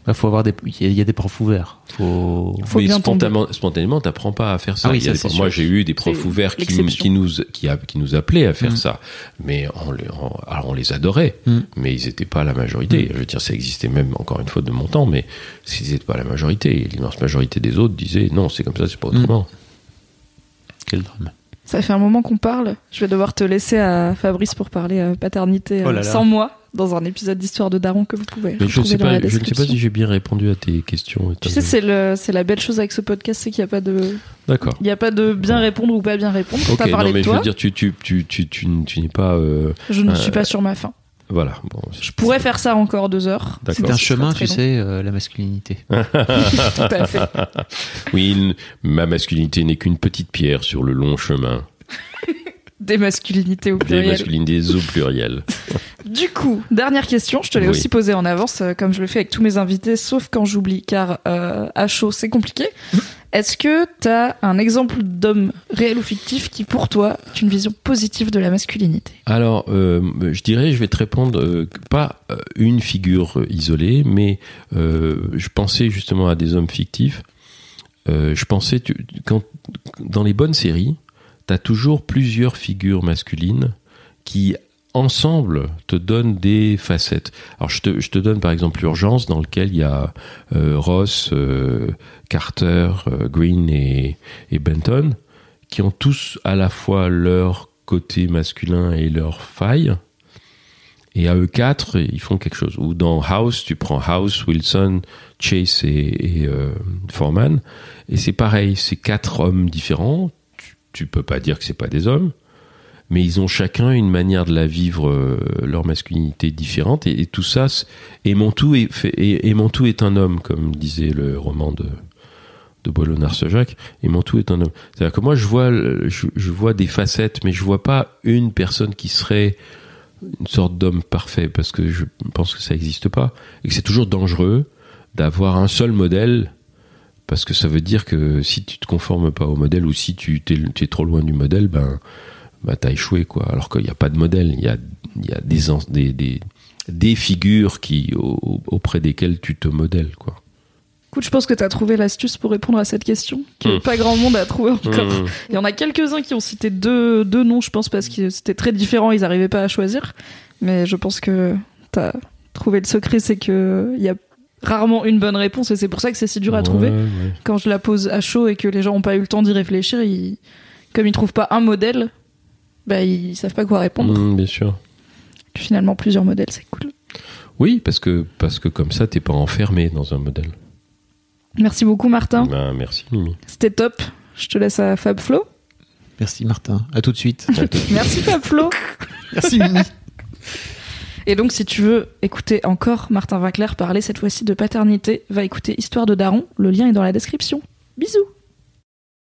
Bah, faut avoir des, il y a- il y a des profs ouverts. Faut. Faut mais bien spontanément, spontanément, t'apprends pas à faire ça. Ah oui, Il ça, des moi, j'ai eu des profs ouverts qui, nous qui, a- qui nous appelaient à faire Mm. ça, mais on, les- on- alors on les adorait, Mm. mais ils étaient pas la majorité. Je veux dire, ça existait même encore une fois de mon temps, mais ils n'étaient pas la majorité. L'immense majorité des autres disaient non, c'est comme ça, c'est pas Mm. autrement. Quel drame. Ça fait un moment qu'on parle. Je vais devoir te laisser à Fabrice pour parler euh, paternité euh, Oh là là. sans moi dans un épisode d'histoire de Daron que vous pouvez Mais je ne retrouver sais dans la pas, je ne sais pas si j'ai bien répondu à tes questions. Tu sais, c'est le, c'est la belle chose avec ce podcast, c'est qu'il n'y a pas de, D'accord. il y a pas de bien répondre ou pas bien répondre. Ok, parlé non, mais de je toi. veux dire, tu, tu, tu, tu, tu, tu n'es pas. euh, je ne euh, suis pas sur ma faim. voilà. Bon, Je pourrais faire ça encore deux heures. D'accord. C'est un chemin, tu long. sais, euh, la masculinité. Tout à fait. Oui, ma masculinité n'est qu'une petite pierre sur le long chemin. Des masculinités au Des pluriel. masculinités au pluriel. Du coup, dernière question, je te l'ai Oui. aussi posée en avance, euh, comme je le fais avec tous mes invités, sauf quand j'oublie, car euh, à chaud, c'est compliqué. Est-ce que tu as un exemple d'homme réel ou fictif qui, pour toi, est une vision positive de la masculinité? Alors, euh, je dirais, je vais te répondre, euh, pas une figure isolée, mais je pensais justement à des hommes fictifs. Je pensais, tu, quand, dans les bonnes séries, tu as toujours plusieurs figures masculines qui, ensemble, te donnent des facettes. Alors, je te, je te donne par exemple Urgence, dans lequel il y a euh, Ross, euh, Carter, euh, Green et, Benton, qui ont tous à la fois leur côté masculin et leur faille. Et à eux quatre, ils font quelque chose. Ou dans House, tu prends House, Wilson, Chase et, Foreman. Et c'est pareil, c'est quatre hommes différents. Tu, peux pas dire que c'est pas des hommes. Mais ils ont chacun une manière de la vivre, euh, leur masculinité différente. Et, tout ça, et Montou est, fait- et, et Montou est un homme, comme disait le roman de, de Boileau-Narcejac. Et Montou est un homme. C'est-à-dire que moi, je vois, je vois des facettes, mais je vois pas une personne qui serait une sorte d'homme parfait, parce que je pense que ça n'existe pas. Et que c'est toujours dangereux d'avoir un seul modèle, parce que ça veut dire que si tu te conformes pas au modèle, ou si tu tu es trop loin du modèle, ben, bah, t'as échoué, quoi. Alors qu'il n'y a pas de modèle, il y a, il y a des, ans- des, des, des figures qui, au- auprès desquelles tu te modèles, quoi. Écoute, je pense que tu as trouvé l'astuce pour répondre à cette question, que Hmm. pas grand monde a trouvé encore. Mmh. Il y en a quelques-uns qui ont cité deux, deux noms, je pense, parce que c'était très différent, ils n'arrivaient pas à choisir. Mais je pense que tu as trouvé le secret, c'est qu'il y a rarement une bonne réponse, et c'est pour ça que c'est si dur à Ouais, trouver. ouais. Quand je la pose à chaud et que les gens n'ont pas eu le temps d'y réfléchir, ils, comme ils trouvent pas un modèle, bah, ils savent pas quoi répondre. Mmh, bien sûr. Finalement, plusieurs modèles, c'est cool. Oui, parce que, parce que comme ça, t'es pas enfermé dans un modèle. Merci beaucoup, Martin. Ben, merci, Mimi. C'était top. Je te laisse à Fab Flo. Merci Martin. À tout de suite. Merci, Fab Flo. Merci Mimi. Et donc, si tu veux écouter encore Martin Winkler parler cette fois-ci de paternité, va écouter Histoire de Daron. Le lien est dans la description. Bisous